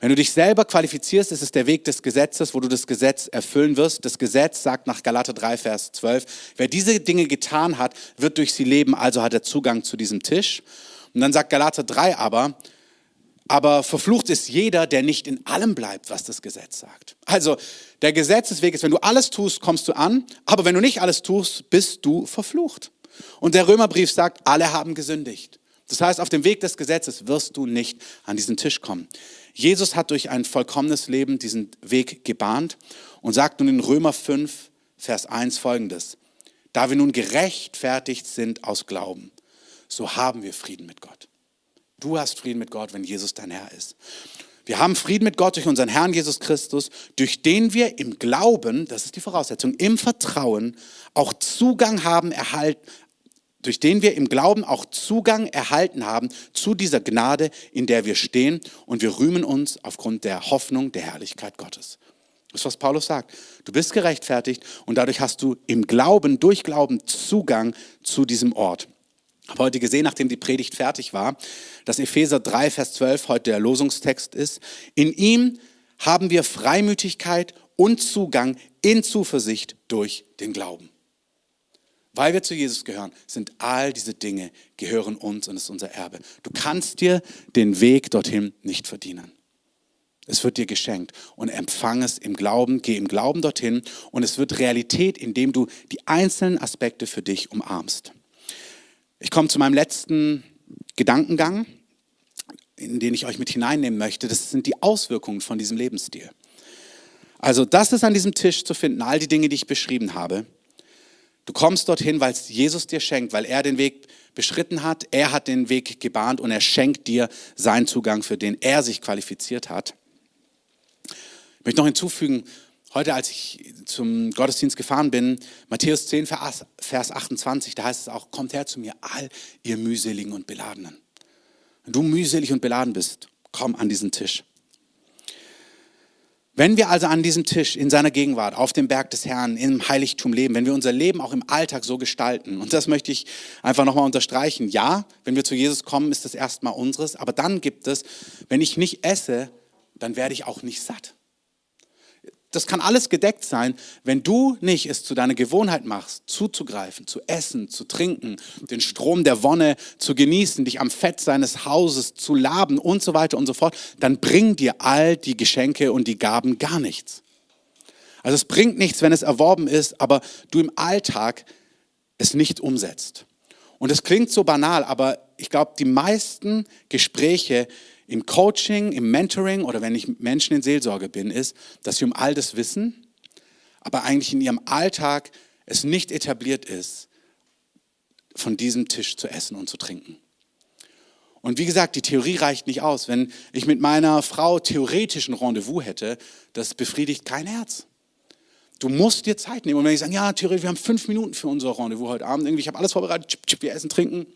Wenn du dich selber qualifizierst, ist es der Weg des Gesetzes, wo du das Gesetz erfüllen wirst. Das Gesetz sagt nach Galater 3, Vers 12, wer diese Dinge getan hat, wird durch sie leben, also hat er Zugang zu diesem Tisch. Und dann sagt Galater 3 aber, Aber verflucht ist jeder, der nicht in allem bleibt, was das Gesetz sagt. Also der Gesetzesweg ist, wenn du alles tust, kommst du an, aber wenn du nicht alles tust, bist du verflucht. Und der Römerbrief sagt, alle haben gesündigt. Das heißt, auf dem Weg des Gesetzes wirst du nicht an diesen Tisch kommen. Jesus hat durch ein vollkommenes Leben diesen Weg gebahnt und sagt nun in Römer 5, Vers 1 folgendes. Da wir nun gerechtfertigt sind aus Glauben, so haben wir Frieden mit Gott. Du hast Frieden mit Gott, wenn Jesus dein Herr ist. Wir haben Frieden mit Gott durch unseren Herrn Jesus Christus, durch den wir im Glauben, das ist die Voraussetzung, im Vertrauen auch Zugang haben erhalten, durch den wir im Glauben auch Zugang erhalten haben zu dieser Gnade, in der wir stehen und wir rühmen uns aufgrund der Hoffnung der Herrlichkeit Gottes. Das ist, was Paulus sagt. Du bist gerechtfertigt und dadurch hast du im Glauben, durch Glauben Zugang zu diesem Ort. Habe heute gesehen, nachdem die Predigt fertig war, dass Epheser 3, Vers 12 heute der Losungstext ist. In ihm haben wir Freimütigkeit und Zugang in Zuversicht durch den Glauben. Weil wir zu Jesus gehören, sind all diese Dinge, gehören uns und ist unser Erbe. Du kannst dir den Weg dorthin nicht verdienen. Es wird dir geschenkt und empfang es im Glauben, geh im Glauben dorthin und es wird Realität, indem du die einzelnen Aspekte für dich umarmst. Ich komme zu meinem letzten Gedankengang, in den ich euch mit hineinnehmen möchte. Das sind die Auswirkungen von diesem Lebensstil. Also das ist an diesem Tisch zu finden, all die Dinge, die ich beschrieben habe. Du kommst dorthin, weil es Jesus dir schenkt, weil er den Weg beschritten hat, er hat den Weg gebahnt und er schenkt dir seinen Zugang, für den er sich qualifiziert hat. Ich möchte noch hinzufügen, heute als ich zum Gottesdienst gefahren bin, Matthäus 10, Vers 28, da heißt es auch, kommt her zu mir, all ihr mühseligen und Beladenen. Wenn du mühselig und beladen bist, komm an diesen Tisch. Wenn wir also an diesem Tisch in seiner Gegenwart, auf dem Berg des Herrn, im Heiligtum leben, wenn wir unser Leben auch im Alltag so gestalten, und das möchte ich einfach nochmal unterstreichen, ja, wenn wir zu Jesus kommen, ist das erstmal unseres, aber dann gibt es, wenn ich nicht esse, dann werde ich auch nicht satt das kann alles gedeckt sein, wenn du nicht es zu deiner Gewohnheit machst, zuzugreifen, zu essen, zu trinken, den Strom der Wonne zu genießen, dich am Fett seines Hauses zu laben und so weiter und so fort, dann bringen dir all die Geschenke und die Gaben gar nichts. Also es bringt nichts, wenn es erworben ist, aber du im Alltag es nicht umsetzt. Und es klingt so banal, aber ich glaube, die meisten Gespräche, im Coaching, im Mentoring oder wenn ich Menschen in Seelsorge bin, ist, dass sie um all das wissen, aber eigentlich in ihrem Alltag es nicht etabliert ist, von diesem Tisch zu essen und zu trinken. Und wie gesagt, die Theorie reicht nicht aus. Wenn ich mit meiner Frau theoretisch ein Rendezvous hätte, das befriedigt kein Herz. Du musst dir Zeit nehmen. Und wenn ich sage, ja, theoretisch, wir haben fünf Minuten für unser Rendezvous heute Abend, irgendwie, ich habe alles vorbereitet, wir essen, trinken,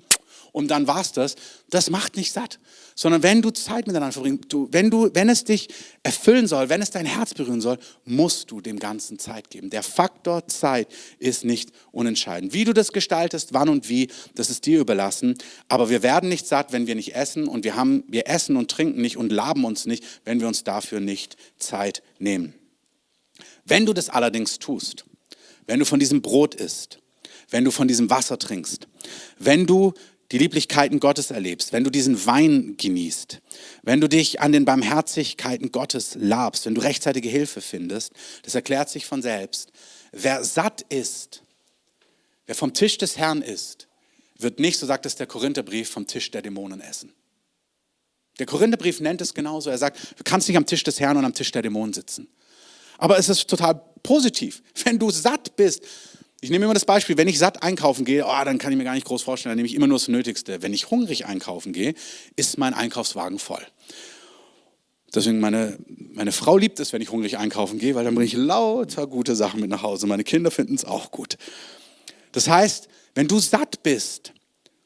und dann war's das. Das macht nicht satt, sondern wenn du Zeit miteinander verbringst, du, wenn du, wenn es dich erfüllen soll, wenn es dein Herz berühren soll, musst du dem Ganzen Zeit geben. Der Faktor Zeit ist nicht unentscheidend. Wie du das gestaltest, wann und wie, das ist dir überlassen. Aber wir werden nicht satt, wenn wir nicht essen und wir haben, wir essen und trinken nicht und laben uns nicht, wenn wir uns dafür nicht Zeit nehmen. Wenn du das allerdings tust, wenn du von diesem Brot isst, wenn du von diesem Wasser trinkst, wenn du die Lieblichkeiten Gottes erlebst, wenn du diesen Wein genießt, wenn du dich an den Barmherzigkeiten Gottes labst, wenn du rechtzeitige Hilfe findest, das erklärt sich von selbst. Wer satt ist, wer vom Tisch des Herrn ist, wird nicht, so sagt es der Korintherbrief, vom Tisch der Dämonen essen. Der Korintherbrief nennt es genauso. Er sagt, du kannst nicht am Tisch des Herrn und am Tisch der Dämonen sitzen. Aber es ist total positiv. Wenn du satt bist, ich nehme immer das Beispiel, wenn ich satt einkaufen gehe, oh, dann kann ich mir gar nicht groß vorstellen, dann nehme ich immer nur das Nötigste. Wenn ich hungrig einkaufen gehe, ist mein Einkaufswagen voll. Deswegen meine, meine Frau liebt es, wenn ich hungrig einkaufen gehe, weil dann bringe ich lauter gute Sachen mit nach Hause. Meine Kinder finden es auch gut. Das heißt, wenn du satt bist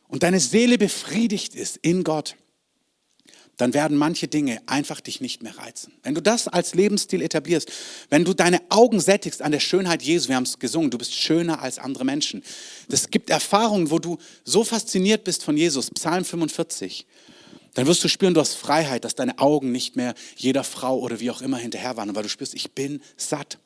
und deine Seele befriedigt ist in Gott, dann werden manche Dinge einfach dich nicht mehr reizen. Wenn du das als Lebensstil etablierst, wenn du deine Augen sättigst an der Schönheit Jesu, wir haben es gesungen, du bist schöner als andere Menschen. Das gibt Erfahrungen, wo du so fasziniert bist von Jesus, Psalm 45. Dann wirst du spüren, du hast Freiheit, dass deine Augen nicht mehr jeder Frau oder wie auch immer hinterher waren, weil du spürst, ich bin satt.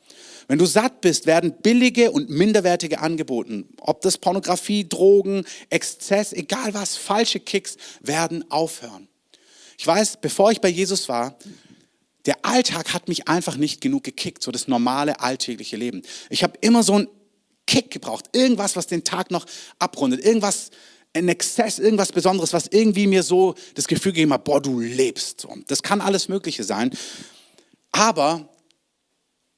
Wenn du satt bist, werden billige und minderwertige angeboten, ob das Pornografie, Drogen, Exzess, egal was, falsche Kicks, werden aufhören. Ich weiß, bevor ich bei Jesus war, der Alltag hat mich einfach nicht genug gekickt, so das normale alltägliche Leben. Ich habe immer so einen Kick gebraucht, irgendwas, was den Tag noch abrundet, irgendwas, ein Exzess, irgendwas Besonderes, was irgendwie mir so das Gefühl gegeben hat, boah, du lebst. Das kann alles Mögliche sein. Aber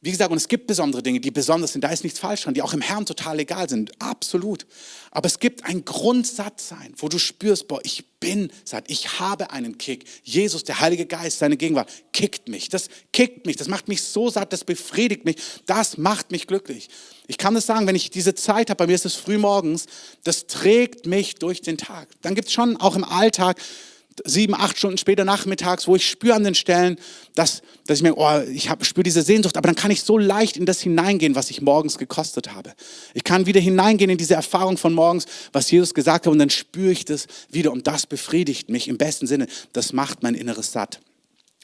wie gesagt, und es gibt besondere Dinge, die besonders sind, da ist nichts falsch dran, die auch im Herrn total egal sind, absolut. Aber es gibt ein Grundsatzsein, wo du spürst, boah, ich bin satt, ich habe einen Kick. Jesus, der Heilige Geist, seine Gegenwart, kickt mich. Das kickt mich, das macht mich so satt, das befriedigt mich, das macht mich glücklich. Ich kann das sagen, wenn ich diese Zeit habe, bei mir ist es früh morgens, das trägt mich durch den Tag. Dann gibt es schon auch im Alltag sieben, acht Stunden später nachmittags, wo ich spüre an den Stellen, dass, dass ich mir, oh, ich spüre diese Sehnsucht, aber dann kann ich so leicht in das hineingehen, was ich morgens gekostet habe. Ich kann wieder hineingehen in diese Erfahrung von morgens, was Jesus gesagt hat, und dann spüre ich das wieder und das befriedigt mich im besten Sinne. Das macht mein Inneres satt.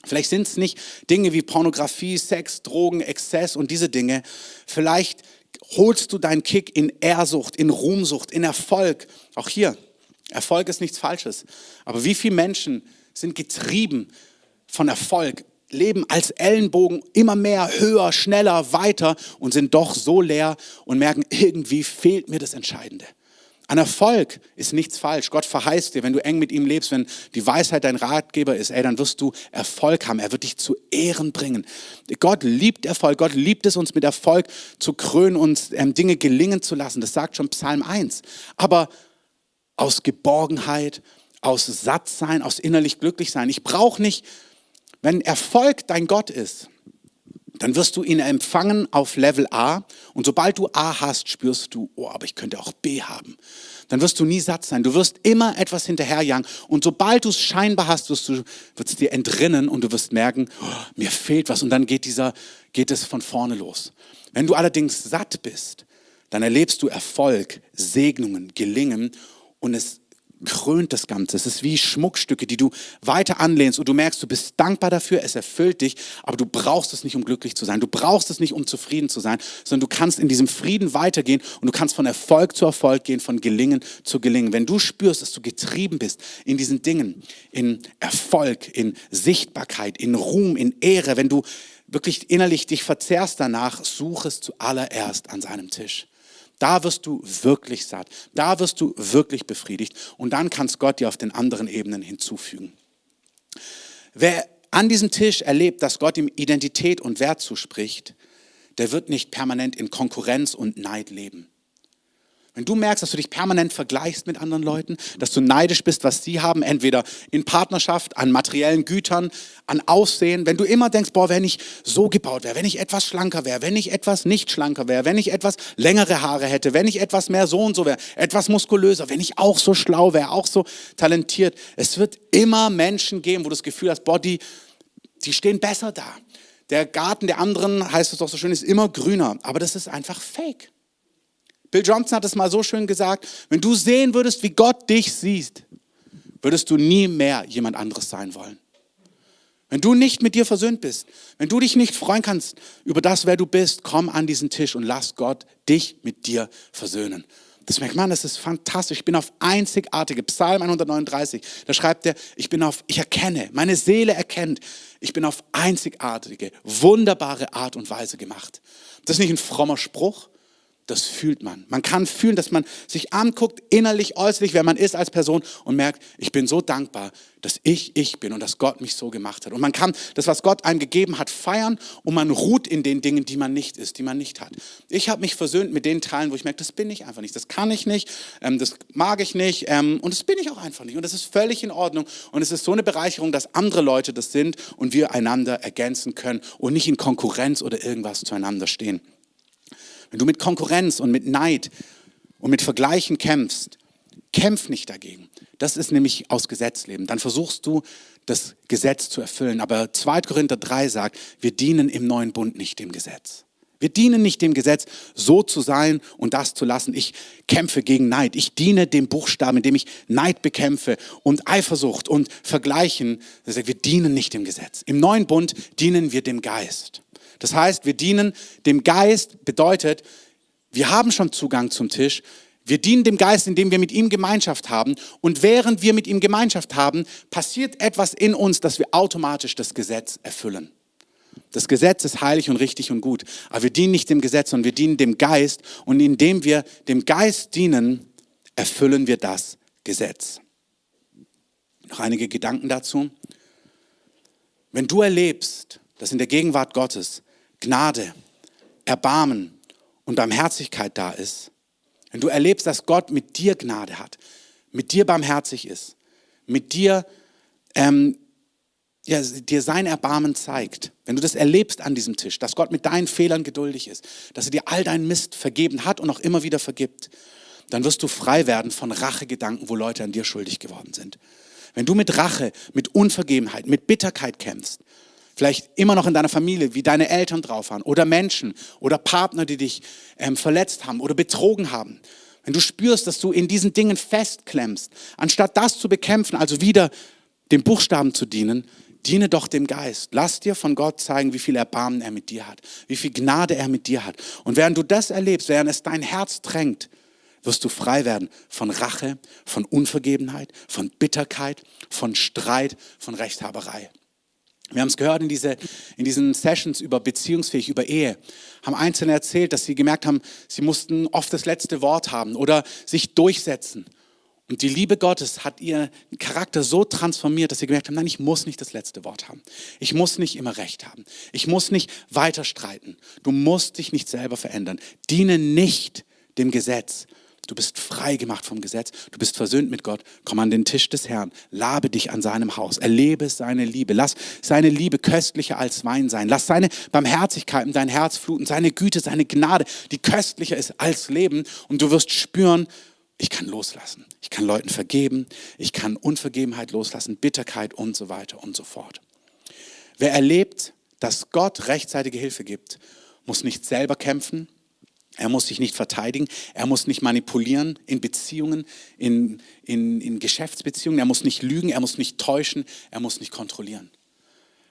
Vielleicht sind es nicht Dinge wie Pornografie, Sex, Drogen, Exzess und diese Dinge. Vielleicht holst du deinen Kick in Ehrsucht, in Ruhmsucht, in Erfolg. Auch hier, Erfolg ist nichts Falsches. Aber wie viele Menschen sind getrieben von Erfolg, leben als Ellenbogen immer mehr, höher, schneller, weiter und sind doch so leer und merken, irgendwie fehlt mir das Entscheidende. An Erfolg ist nichts falsch. Gott verheißt dir, wenn du eng mit ihm lebst, wenn die Weisheit dein Ratgeber ist, ey, dann wirst du Erfolg haben. Er wird dich zu Ehren bringen. Gott liebt Erfolg. Gott liebt es, uns mit Erfolg zu krönen, uns ähm, Dinge gelingen zu lassen. Das sagt schon Psalm 1. Aber aus Geborgenheit, aus Sattsein, aus innerlich glücklich sein. Ich brauche nicht, wenn Erfolg dein Gott ist, dann wirst du ihn empfangen auf Level A und sobald du A hast, spürst du, oh, aber ich könnte auch B haben. Dann wirst du nie satt sein. Du wirst immer etwas hinterherjagen und sobald du es scheinbar hast, wirst du wird es dir entrinnen und du wirst merken, oh, mir fehlt was und dann geht dieser geht es von vorne los. Wenn du allerdings satt bist, dann erlebst du Erfolg, Segnungen, Gelingen und es krönt das Ganze. Es ist wie Schmuckstücke, die du weiter anlehnst und du merkst, du bist dankbar dafür, es erfüllt dich, aber du brauchst es nicht, um glücklich zu sein. Du brauchst es nicht, um zufrieden zu sein, sondern du kannst in diesem Frieden weitergehen und du kannst von Erfolg zu Erfolg gehen, von Gelingen zu Gelingen. Wenn du spürst, dass du getrieben bist in diesen Dingen, in Erfolg, in Sichtbarkeit, in Ruhm, in Ehre, wenn du wirklich innerlich dich verzehrst danach, such es zuallererst an seinem Tisch. Da wirst du wirklich satt. Da wirst du wirklich befriedigt. Und dann kannst Gott dir auf den anderen Ebenen hinzufügen. Wer an diesem Tisch erlebt, dass Gott ihm Identität und Wert zuspricht, der wird nicht permanent in Konkurrenz und Neid leben. Wenn du merkst, dass du dich permanent vergleichst mit anderen Leuten, dass du neidisch bist, was sie haben, entweder in Partnerschaft, an materiellen Gütern, an Aussehen, wenn du immer denkst, boah, wenn ich so gebaut wäre, wenn ich etwas schlanker wäre, wenn ich etwas nicht schlanker wäre, wenn ich etwas längere Haare hätte, wenn ich etwas mehr so und so wäre, etwas muskulöser, wenn ich auch so schlau wäre, auch so talentiert. Es wird immer Menschen geben, wo du das Gefühl hast, boah, die, die stehen besser da. Der Garten der anderen, heißt es doch so schön, ist immer grüner. Aber das ist einfach fake. Bill Johnson hat es mal so schön gesagt, wenn du sehen würdest, wie Gott dich sieht, würdest du nie mehr jemand anderes sein wollen. Wenn du nicht mit dir versöhnt bist, wenn du dich nicht freuen kannst über das, wer du bist, komm an diesen Tisch und lass Gott dich mit dir versöhnen. Das merkt man, das ist fantastisch. Ich bin auf einzigartige, Psalm 139, da schreibt er, ich bin auf, ich erkenne, meine Seele erkennt, ich bin auf einzigartige, wunderbare Art und Weise gemacht. Das ist nicht ein frommer Spruch, das fühlt man. Man kann fühlen, dass man sich anguckt, innerlich, äußerlich, wer man ist als Person und merkt, ich bin so dankbar, dass ich ich bin und dass Gott mich so gemacht hat. Und man kann das, was Gott einem gegeben hat, feiern und man ruht in den Dingen, die man nicht ist, die man nicht hat. Ich habe mich versöhnt mit den Teilen, wo ich merke, das bin ich einfach nicht, das kann ich nicht, ähm, das mag ich nicht ähm, und das bin ich auch einfach nicht. Und das ist völlig in Ordnung. Und es ist so eine Bereicherung, dass andere Leute das sind und wir einander ergänzen können und nicht in Konkurrenz oder irgendwas zueinander stehen. Wenn du mit Konkurrenz und mit Neid und mit Vergleichen kämpfst, kämpf nicht dagegen. Das ist nämlich aus Gesetzleben. Dann versuchst du, das Gesetz zu erfüllen. Aber 2. Korinther 3 sagt, wir dienen im neuen Bund nicht dem Gesetz. Wir dienen nicht dem Gesetz, so zu sein und das zu lassen. Ich kämpfe gegen Neid. Ich diene dem Buchstaben, indem ich Neid bekämpfe und Eifersucht und Vergleichen. Wir dienen nicht dem Gesetz. Im neuen Bund dienen wir dem Geist. Das heißt, wir dienen dem Geist, bedeutet, wir haben schon Zugang zum Tisch. Wir dienen dem Geist, indem wir mit ihm Gemeinschaft haben. Und während wir mit ihm Gemeinschaft haben, passiert etwas in uns, dass wir automatisch das Gesetz erfüllen. Das Gesetz ist heilig und richtig und gut. Aber wir dienen nicht dem Gesetz, sondern wir dienen dem Geist. Und indem wir dem Geist dienen, erfüllen wir das Gesetz. Noch einige Gedanken dazu. Wenn du erlebst, dass in der Gegenwart Gottes Gnade, Erbarmen und Barmherzigkeit da ist, wenn du erlebst, dass Gott mit dir Gnade hat, mit dir barmherzig ist, mit dir, ähm, ja, dir sein Erbarmen zeigt, wenn du das erlebst an diesem Tisch, dass Gott mit deinen Fehlern geduldig ist, dass er dir all deinen Mist vergeben hat und auch immer wieder vergibt, dann wirst du frei werden von Rachegedanken, wo Leute an dir schuldig geworden sind. Wenn du mit Rache, mit Unvergebenheit, mit Bitterkeit kämpfst, vielleicht immer noch in deiner Familie, wie deine Eltern drauf waren oder Menschen oder Partner, die dich ähm, verletzt haben oder betrogen haben. Wenn du spürst, dass du in diesen Dingen festklemmst, anstatt das zu bekämpfen, also wieder dem Buchstaben zu dienen, diene doch dem Geist. Lass dir von Gott zeigen, wie viel Erbarmen er mit dir hat, wie viel Gnade er mit dir hat. Und während du das erlebst, während es dein Herz drängt, wirst du frei werden von Rache, von Unvergebenheit, von Bitterkeit, von Streit, von Rechthaberei. Wir haben es gehört in, diese, in diesen Sessions über beziehungsfähig, über Ehe, haben Einzelne erzählt, dass sie gemerkt haben, sie mussten oft das letzte Wort haben oder sich durchsetzen. Und die Liebe Gottes hat ihren Charakter so transformiert, dass sie gemerkt haben, nein, ich muss nicht das letzte Wort haben. Ich muss nicht immer recht haben. Ich muss nicht weiter streiten. Du musst dich nicht selber verändern. Diene nicht dem Gesetz, Du bist frei gemacht vom Gesetz. Du bist versöhnt mit Gott. Komm an den Tisch des Herrn. Labe dich an seinem Haus. Erlebe seine Liebe. Lass seine Liebe köstlicher als Wein sein. Lass seine Barmherzigkeit in dein Herz fluten. Seine Güte, seine Gnade, die köstlicher ist als Leben. Und du wirst spüren, ich kann loslassen. Ich kann Leuten vergeben. Ich kann Unvergebenheit loslassen, Bitterkeit und so weiter und so fort. Wer erlebt, dass Gott rechtzeitige Hilfe gibt, muss nicht selber kämpfen, er muss sich nicht verteidigen, er muss nicht manipulieren in Beziehungen, in, in, in Geschäftsbeziehungen, er muss nicht lügen, er muss nicht täuschen, er muss nicht kontrollieren.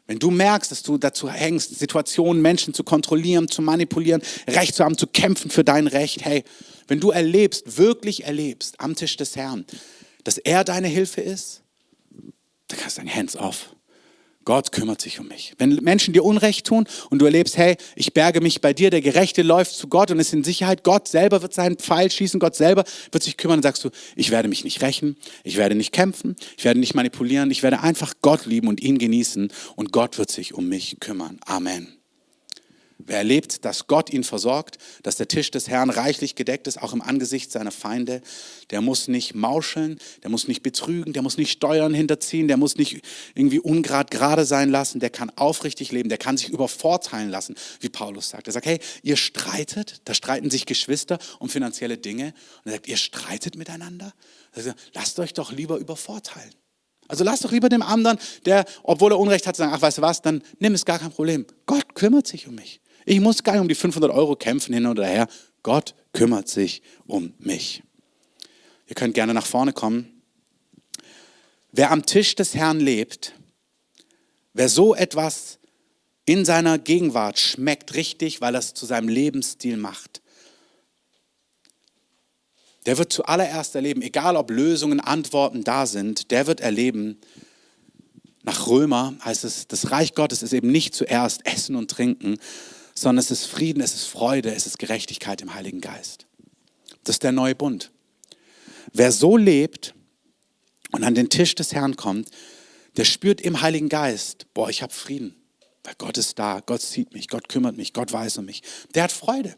Wenn du merkst, dass du dazu hängst, Situationen, Menschen zu kontrollieren, zu manipulieren, Recht zu haben, zu kämpfen für dein Recht, hey, wenn du erlebst, wirklich erlebst am Tisch des Herrn, dass er deine Hilfe ist, dann kannst du sagen, hands off. Gott kümmert sich um mich. Wenn Menschen dir Unrecht tun und du erlebst, hey, ich berge mich bei dir, der Gerechte läuft zu Gott und ist in Sicherheit, Gott selber wird seinen Pfeil schießen, Gott selber wird sich kümmern, dann sagst du, ich werde mich nicht rächen, ich werde nicht kämpfen, ich werde nicht manipulieren, ich werde einfach Gott lieben und ihn genießen und Gott wird sich um mich kümmern. Amen. Wer erlebt, dass Gott ihn versorgt, dass der Tisch des Herrn reichlich gedeckt ist, auch im Angesicht seiner Feinde, der muss nicht mauscheln, der muss nicht betrügen, der muss nicht Steuern hinterziehen, der muss nicht irgendwie ungrad gerade sein lassen, der kann aufrichtig leben, der kann sich übervorteilen lassen, wie Paulus sagt. Er sagt, hey, ihr streitet, da streiten sich Geschwister um finanzielle Dinge. Und er sagt, ihr streitet miteinander? Er sagt, lasst euch doch lieber übervorteilen. Also lass doch lieber dem anderen, der, obwohl er Unrecht hat, sagen, ach, weißt du was, dann nimm es gar kein Problem. Gott kümmert sich um mich. Ich muss gar nicht um die 500 Euro kämpfen hin oder her. Gott kümmert sich um mich. Ihr könnt gerne nach vorne kommen. Wer am Tisch des Herrn lebt, wer so etwas in seiner Gegenwart schmeckt richtig, weil es zu seinem Lebensstil macht, der wird zuallererst erleben, egal ob Lösungen, Antworten da sind, der wird erleben, nach Römer heißt es, das Reich Gottes ist eben nicht zuerst Essen und Trinken, sondern es ist Frieden, es ist Freude, es ist Gerechtigkeit im Heiligen Geist. Das ist der neue Bund. Wer so lebt und an den Tisch des Herrn kommt, der spürt im Heiligen Geist, boah, ich habe Frieden, weil Gott ist da, Gott sieht mich, Gott kümmert mich, Gott weiß um mich. Der hat Freude.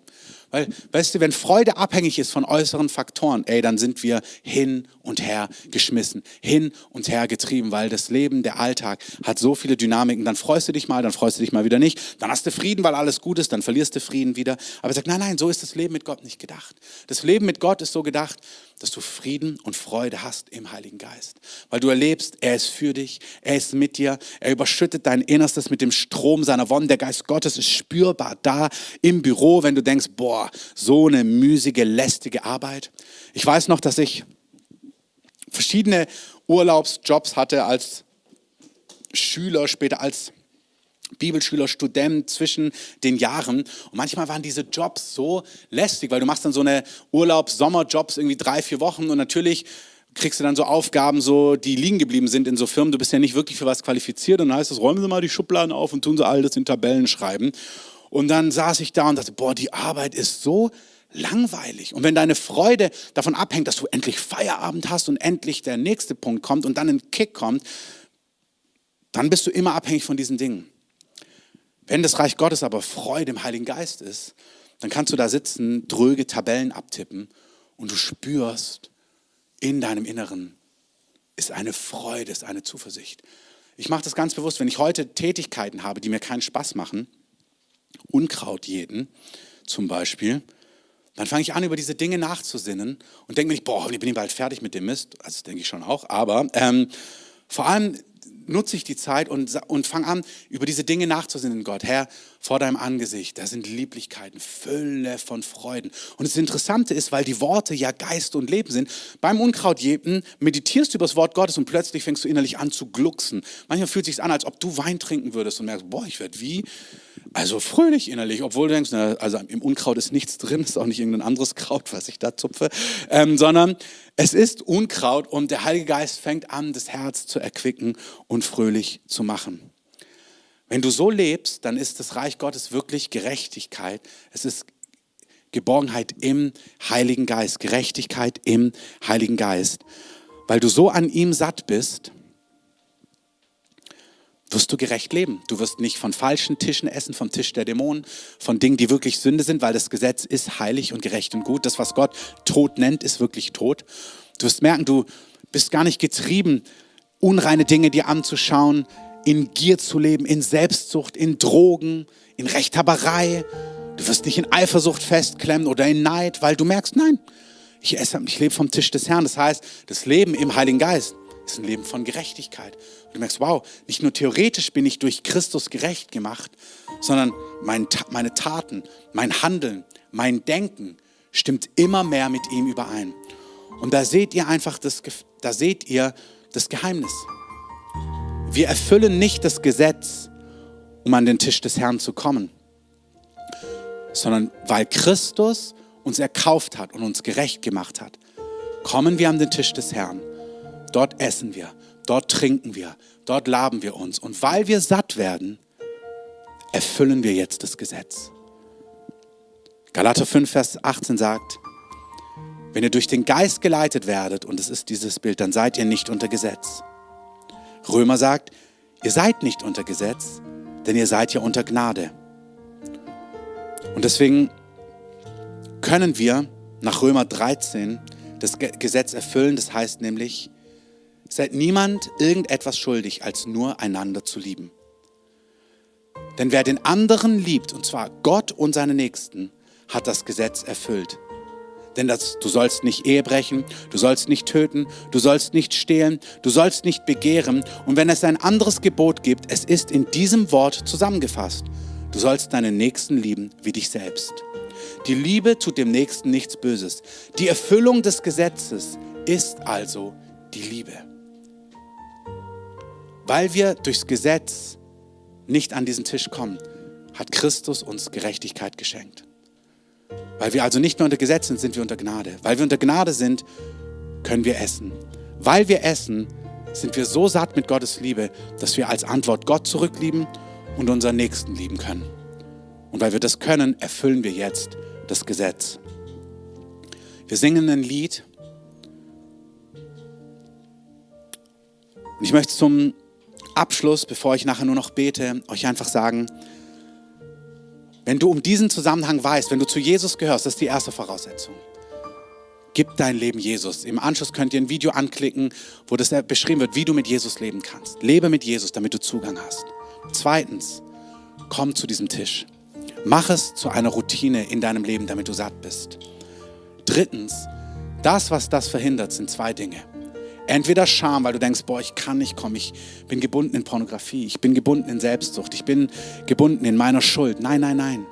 Weil, weißt du, wenn Freude abhängig ist von äußeren Faktoren, ey, dann sind wir hin und her geschmissen, hin und her getrieben, weil das Leben, der Alltag hat so viele Dynamiken. Dann freust du dich mal, dann freust du dich mal wieder nicht. Dann hast du Frieden, weil alles gut ist, dann verlierst du Frieden wieder. Aber er sagt, nein, nein, so ist das Leben mit Gott nicht gedacht. Das Leben mit Gott ist so gedacht, dass du Frieden und Freude hast im Heiligen Geist. Weil du erlebst, er ist für dich, er ist mit dir, er überschüttet dein Innerstes mit dem Strom seiner Wonne. Der Geist Gottes ist spürbar da im Büro, wenn du denkst, boah, so eine müßige, lästige Arbeit. Ich weiß noch, dass ich verschiedene Urlaubsjobs hatte als Schüler, später als Bibelschüler, Student zwischen den Jahren. Und manchmal waren diese Jobs so lästig, weil du machst dann so eine Urlaubs-Sommerjobs irgendwie drei, vier Wochen und natürlich kriegst du dann so Aufgaben, so, die liegen geblieben sind in so Firmen. Du bist ja nicht wirklich für was qualifiziert. Und dann heißt es, räumen Sie mal die Schubladen auf und tun Sie all das in Tabellen schreiben. Und dann saß ich da und dachte, boah, die Arbeit ist so langweilig. Und wenn deine Freude davon abhängt, dass du endlich Feierabend hast und endlich der nächste Punkt kommt und dann ein Kick kommt, dann bist du immer abhängig von diesen Dingen. Wenn das Reich Gottes aber Freude im Heiligen Geist ist, dann kannst du da sitzen, dröge Tabellen abtippen und du spürst in deinem Inneren ist eine Freude, ist eine Zuversicht. Ich mache das ganz bewusst, wenn ich heute Tätigkeiten habe, die mir keinen Spaß machen, Unkraut jeden zum Beispiel, dann fange ich an, über diese Dinge nachzusinnen und denke mir nicht, boah, ich bin bald fertig mit dem Mist. Also das denke ich schon auch. Aber ähm, vor allem nutze ich die Zeit und, und fange an, über diese Dinge nachzusinnen, Gott. Herr, vor deinem Angesicht, da sind Lieblichkeiten, Fülle von Freuden. Und das Interessante ist, weil die Worte ja Geist und Leben sind, beim Unkrautjäten meditierst du über das Wort Gottes und plötzlich fängst du innerlich an zu glucksen. Manchmal fühlt es sich an, als ob du Wein trinken würdest und merkst, boah, ich werde wie, also fröhlich innerlich, obwohl du denkst, na, also im Unkraut ist nichts drin, ist auch nicht irgendein anderes Kraut, was ich da zupfe, ähm, sondern es ist Unkraut und der Heilige Geist fängt an, das Herz zu erquicken und fröhlich zu machen. Wenn du so lebst, dann ist das Reich Gottes wirklich Gerechtigkeit. Es ist Geborgenheit im Heiligen Geist, Gerechtigkeit im Heiligen Geist. Weil du so an ihm satt bist, wirst du gerecht leben. Du wirst nicht von falschen Tischen essen, vom Tisch der Dämonen, von Dingen, die wirklich Sünde sind, weil das Gesetz ist heilig und gerecht und gut. Das, was Gott Tod nennt, ist wirklich tot. Du wirst merken, du bist gar nicht getrieben, unreine Dinge dir anzuschauen, in Gier zu leben, in Selbstsucht, in Drogen, in Rechthaberei. Du wirst nicht in Eifersucht festklemmen oder in Neid, weil du merkst, nein, ich esse, ich lebe vom Tisch des Herrn. Das heißt, das Leben im Heiligen Geist ist ein Leben von Gerechtigkeit. Und du merkst, wow, nicht nur theoretisch bin ich durch Christus gerecht gemacht, sondern mein, meine Taten, mein Handeln, mein Denken stimmt immer mehr mit ihm überein. Und da seht ihr einfach das, da seht ihr das Geheimnis. Wir erfüllen nicht das Gesetz, um an den Tisch des Herrn zu kommen, sondern weil Christus uns erkauft hat und uns gerecht gemacht hat, kommen wir an den Tisch des Herrn. Dort essen wir, dort trinken wir, dort laben wir uns. Und weil wir satt werden, erfüllen wir jetzt das Gesetz. Galater 5, Vers 18 sagt, wenn ihr durch den Geist geleitet werdet, und es ist dieses Bild, dann seid ihr nicht unter Gesetz. Römer sagt, ihr seid nicht unter Gesetz, denn ihr seid ja unter Gnade. Und deswegen können wir nach Römer 13 das Gesetz erfüllen. Das heißt nämlich, seid niemand irgendetwas schuldig, als nur einander zu lieben. Denn wer den anderen liebt, und zwar Gott und seine Nächsten, hat das Gesetz erfüllt. Denn das, du sollst nicht Ehe brechen, du sollst nicht töten, du sollst nicht stehlen, du sollst nicht begehren. Und wenn es ein anderes Gebot gibt, es ist in diesem Wort zusammengefasst. Du sollst deinen Nächsten lieben wie dich selbst. Die Liebe tut dem Nächsten nichts Böses. Die Erfüllung des Gesetzes ist also die Liebe. Weil wir durchs Gesetz nicht an diesen Tisch kommen, hat Christus uns Gerechtigkeit geschenkt. Weil wir also nicht mehr unter Gesetz sind, sind wir unter Gnade. Weil wir unter Gnade sind, können wir essen. Weil wir essen, sind wir so satt mit Gottes Liebe, dass wir als Antwort Gott zurücklieben und unseren Nächsten lieben können. Und weil wir das können, erfüllen wir jetzt das Gesetz. Wir singen ein Lied. Und ich möchte zum Abschluss, bevor ich nachher nur noch bete, euch einfach sagen, wenn du um diesen Zusammenhang weißt, wenn du zu Jesus gehörst, das ist die erste Voraussetzung. Gib dein Leben Jesus. Im Anschluss könnt ihr ein Video anklicken, wo das beschrieben wird, wie du mit Jesus leben kannst. Lebe mit Jesus, damit du Zugang hast. Zweitens, komm zu diesem Tisch. Mach es zu einer Routine in deinem Leben, damit du satt bist. Drittens, das, was das verhindert, sind zwei Dinge. Entweder Scham, weil du denkst, boah, ich kann nicht kommen, ich bin gebunden in Pornografie, ich bin gebunden in Selbstsucht, ich bin gebunden in meiner Schuld. Nein, nein, nein.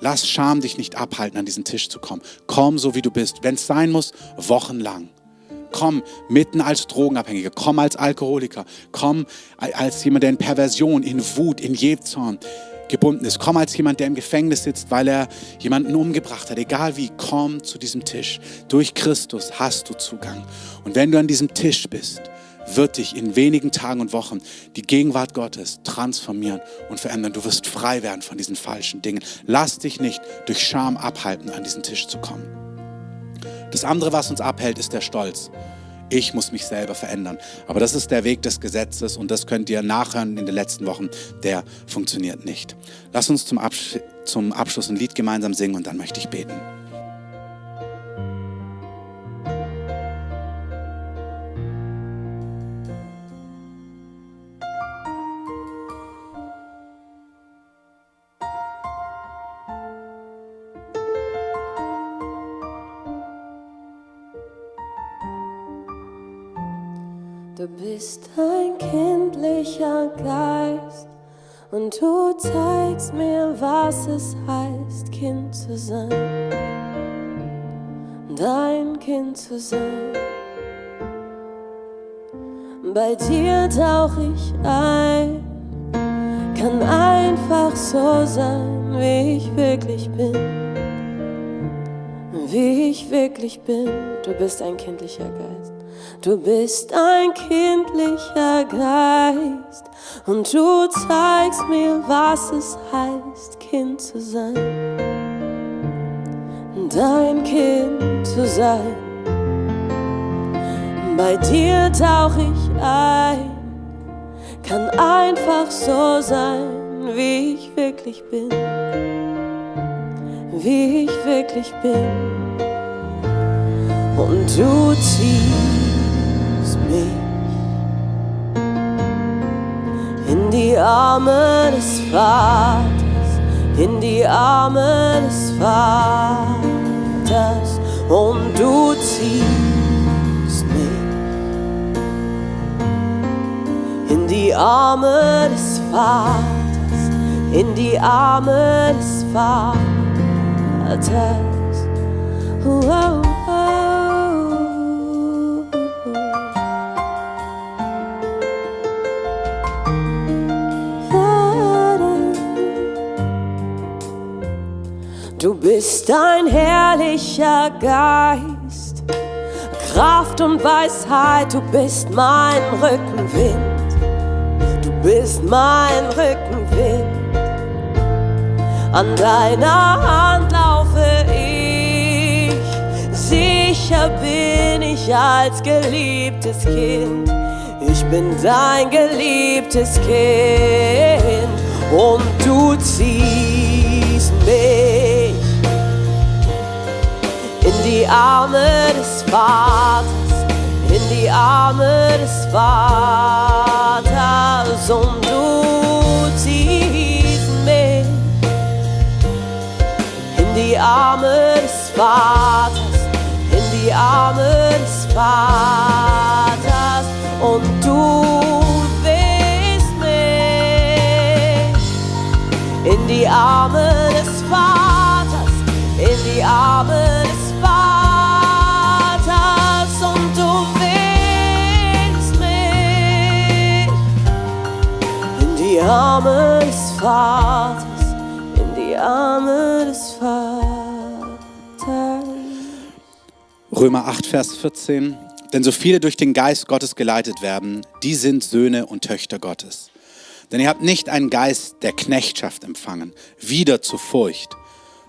Lass Scham dich nicht abhalten, an diesen Tisch zu kommen. Komm so, wie du bist. Wenn es sein muss, wochenlang. Komm mitten als Drogenabhängiger, komm als Alkoholiker, komm als jemand, der in Perversion, in Wut, in Jebzorn gebunden ist. Komm als jemand, der im Gefängnis sitzt, weil er jemanden umgebracht hat. Egal wie, komm zu diesem Tisch. Durch Christus hast du Zugang. Und wenn du an diesem Tisch bist, wird dich in wenigen Tagen und Wochen die Gegenwart Gottes transformieren und verändern. Du wirst frei werden von diesen falschen Dingen. Lass dich nicht durch Scham abhalten, an diesen Tisch zu kommen. Das andere, was uns abhält, ist der Stolz. Ich muss mich selber verändern. Aber das ist der Weg des Gesetzes und das könnt ihr nachhören in den letzten Wochen. Der funktioniert nicht. Lass uns zum, Absch zum Abschluss ein Lied gemeinsam singen und dann möchte ich beten. Bist ein kindlicher Geist und du zeigst mir, was es heißt, Kind zu sein. Dein Kind zu sein. Bei dir tauch ich ein, kann einfach so sein, wie ich wirklich bin. Wie ich wirklich bin, du bist ein kindlicher Geist. Du bist ein kindlicher Geist und du zeigst mir, was es heißt, Kind zu sein. Dein Kind zu sein. Bei dir tauch ich ein, kann einfach so sein, wie ich wirklich bin. Wie ich wirklich bin. Und du ziehst mich in die Arme des Vaters, in die Arme des Vaters. Und du ziehst mich in die Arme des Vaters, in die Arme des Vaters. Oh, oh. Du bist ein herrlicher Geist, Kraft und Weisheit, du bist mein Rückenwind, du bist mein Rückenwind. An deiner Hand laufe ich, sicher bin ich als geliebtes Kind. Ich bin dein geliebtes Kind und du ziehst die Arme des Vaters, in die Arme des Vaters und du ziehst mich in die Arme des Vaters, in die Arme des Vaters und du bist mich in die Arme des Vaters, in die Arme des Arme des Vaters, in die Arme des Vaters. Römer 8, Vers 14. Denn so viele durch den Geist Gottes geleitet werden, die sind Söhne und Töchter Gottes. Denn ihr habt nicht einen Geist der Knechtschaft empfangen, wieder zur Furcht,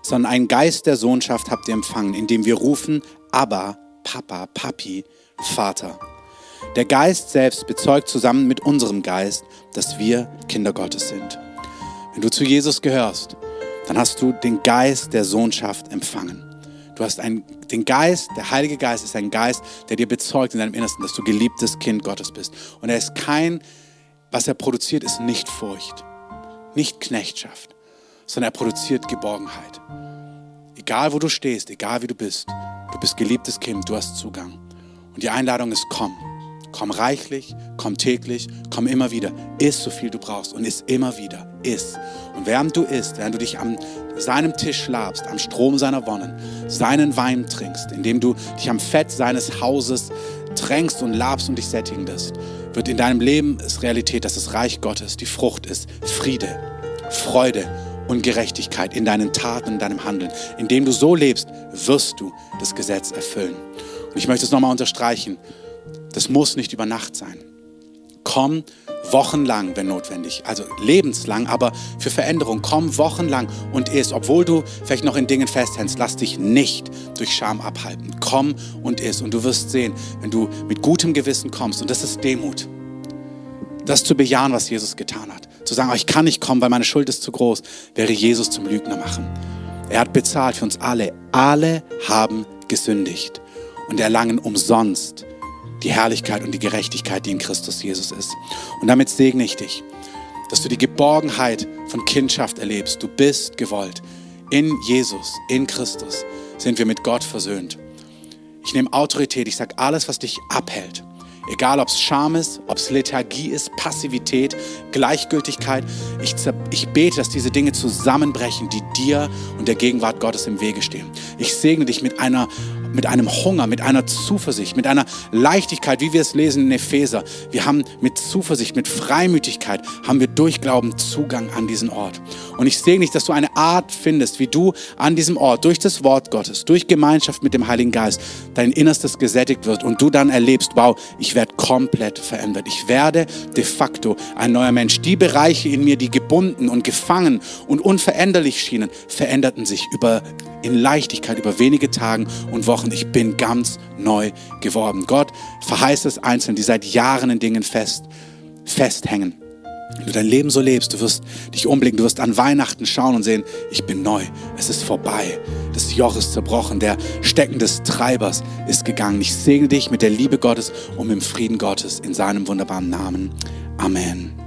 sondern einen Geist der Sohnschaft habt ihr empfangen, indem wir rufen, aber Papa, Papi, Vater. Der Geist selbst bezeugt zusammen mit unserem Geist, dass wir Kinder Gottes sind. Wenn du zu Jesus gehörst, dann hast du den Geist der Sohnschaft empfangen. Du hast einen, den Geist, der Heilige Geist ist ein Geist, der dir bezeugt in deinem Innersten, dass du geliebtes Kind Gottes bist. Und er ist kein, was er produziert, ist nicht Furcht, nicht Knechtschaft, sondern er produziert Geborgenheit. Egal wo du stehst, egal wie du bist, du bist geliebtes Kind, du hast Zugang. Und die Einladung ist, komm. Komm reichlich, komm täglich, komm immer wieder. Iss so viel du brauchst und iss immer wieder. Iss. Und während du isst, während du dich an seinem Tisch labst, am Strom seiner Wonnen, seinen Wein trinkst, indem du dich am Fett seines Hauses tränkst und labst und dich sättigen wirst, wird in deinem Leben es Realität, dass das Reich Gottes die Frucht ist. Friede, Freude und Gerechtigkeit in deinen Taten, in deinem Handeln. Indem du so lebst, wirst du das Gesetz erfüllen. Und ich möchte es nochmal unterstreichen. Das muss nicht über Nacht sein. Komm wochenlang, wenn notwendig, also lebenslang, aber für Veränderung. Komm wochenlang und iss, obwohl du vielleicht noch in Dingen festhältst, lass dich nicht durch Scham abhalten. Komm und iss und du wirst sehen, wenn du mit gutem Gewissen kommst, und das ist Demut, das zu bejahen, was Jesus getan hat. Zu sagen, oh, ich kann nicht kommen, weil meine Schuld ist zu groß, wäre Jesus zum Lügner machen. Er hat bezahlt für uns alle. Alle haben gesündigt und erlangen umsonst die Herrlichkeit und die Gerechtigkeit, die in Christus Jesus ist. Und damit segne ich dich, dass du die Geborgenheit von Kindschaft erlebst. Du bist gewollt. In Jesus, in Christus sind wir mit Gott versöhnt. Ich nehme Autorität, ich sage alles, was dich abhält. Egal, ob es Scham ist, ob es Lethargie ist, Passivität, Gleichgültigkeit. Ich, ich bete, dass diese Dinge zusammenbrechen, die dir und der Gegenwart Gottes im Wege stehen. Ich segne dich mit einer mit einem Hunger, mit einer Zuversicht, mit einer Leichtigkeit, wie wir es lesen in Epheser. Wir haben mit Zuversicht, mit Freimütigkeit, haben wir durch Glauben Zugang an diesen Ort. Und ich sehe nicht, dass du eine Art findest, wie du an diesem Ort, durch das Wort Gottes, durch Gemeinschaft mit dem Heiligen Geist, dein Innerstes gesättigt wird und du dann erlebst, wow, ich werde komplett verändert. Ich werde de facto ein neuer Mensch. Die Bereiche in mir, die gebunden und gefangen und unveränderlich schienen, veränderten sich über in Leichtigkeit über wenige Tage und Wochen. Ich bin ganz neu geworden. Gott verheißt es Einzelnen, die seit Jahren in Dingen fest, festhängen. Wenn du dein Leben so lebst, du wirst dich umblicken, du wirst an Weihnachten schauen und sehen, ich bin neu, es ist vorbei. Das Joch ist zerbrochen, der Stecken des Treibers ist gegangen. Ich segne dich mit der Liebe Gottes und mit dem Frieden Gottes in seinem wunderbaren Namen. Amen.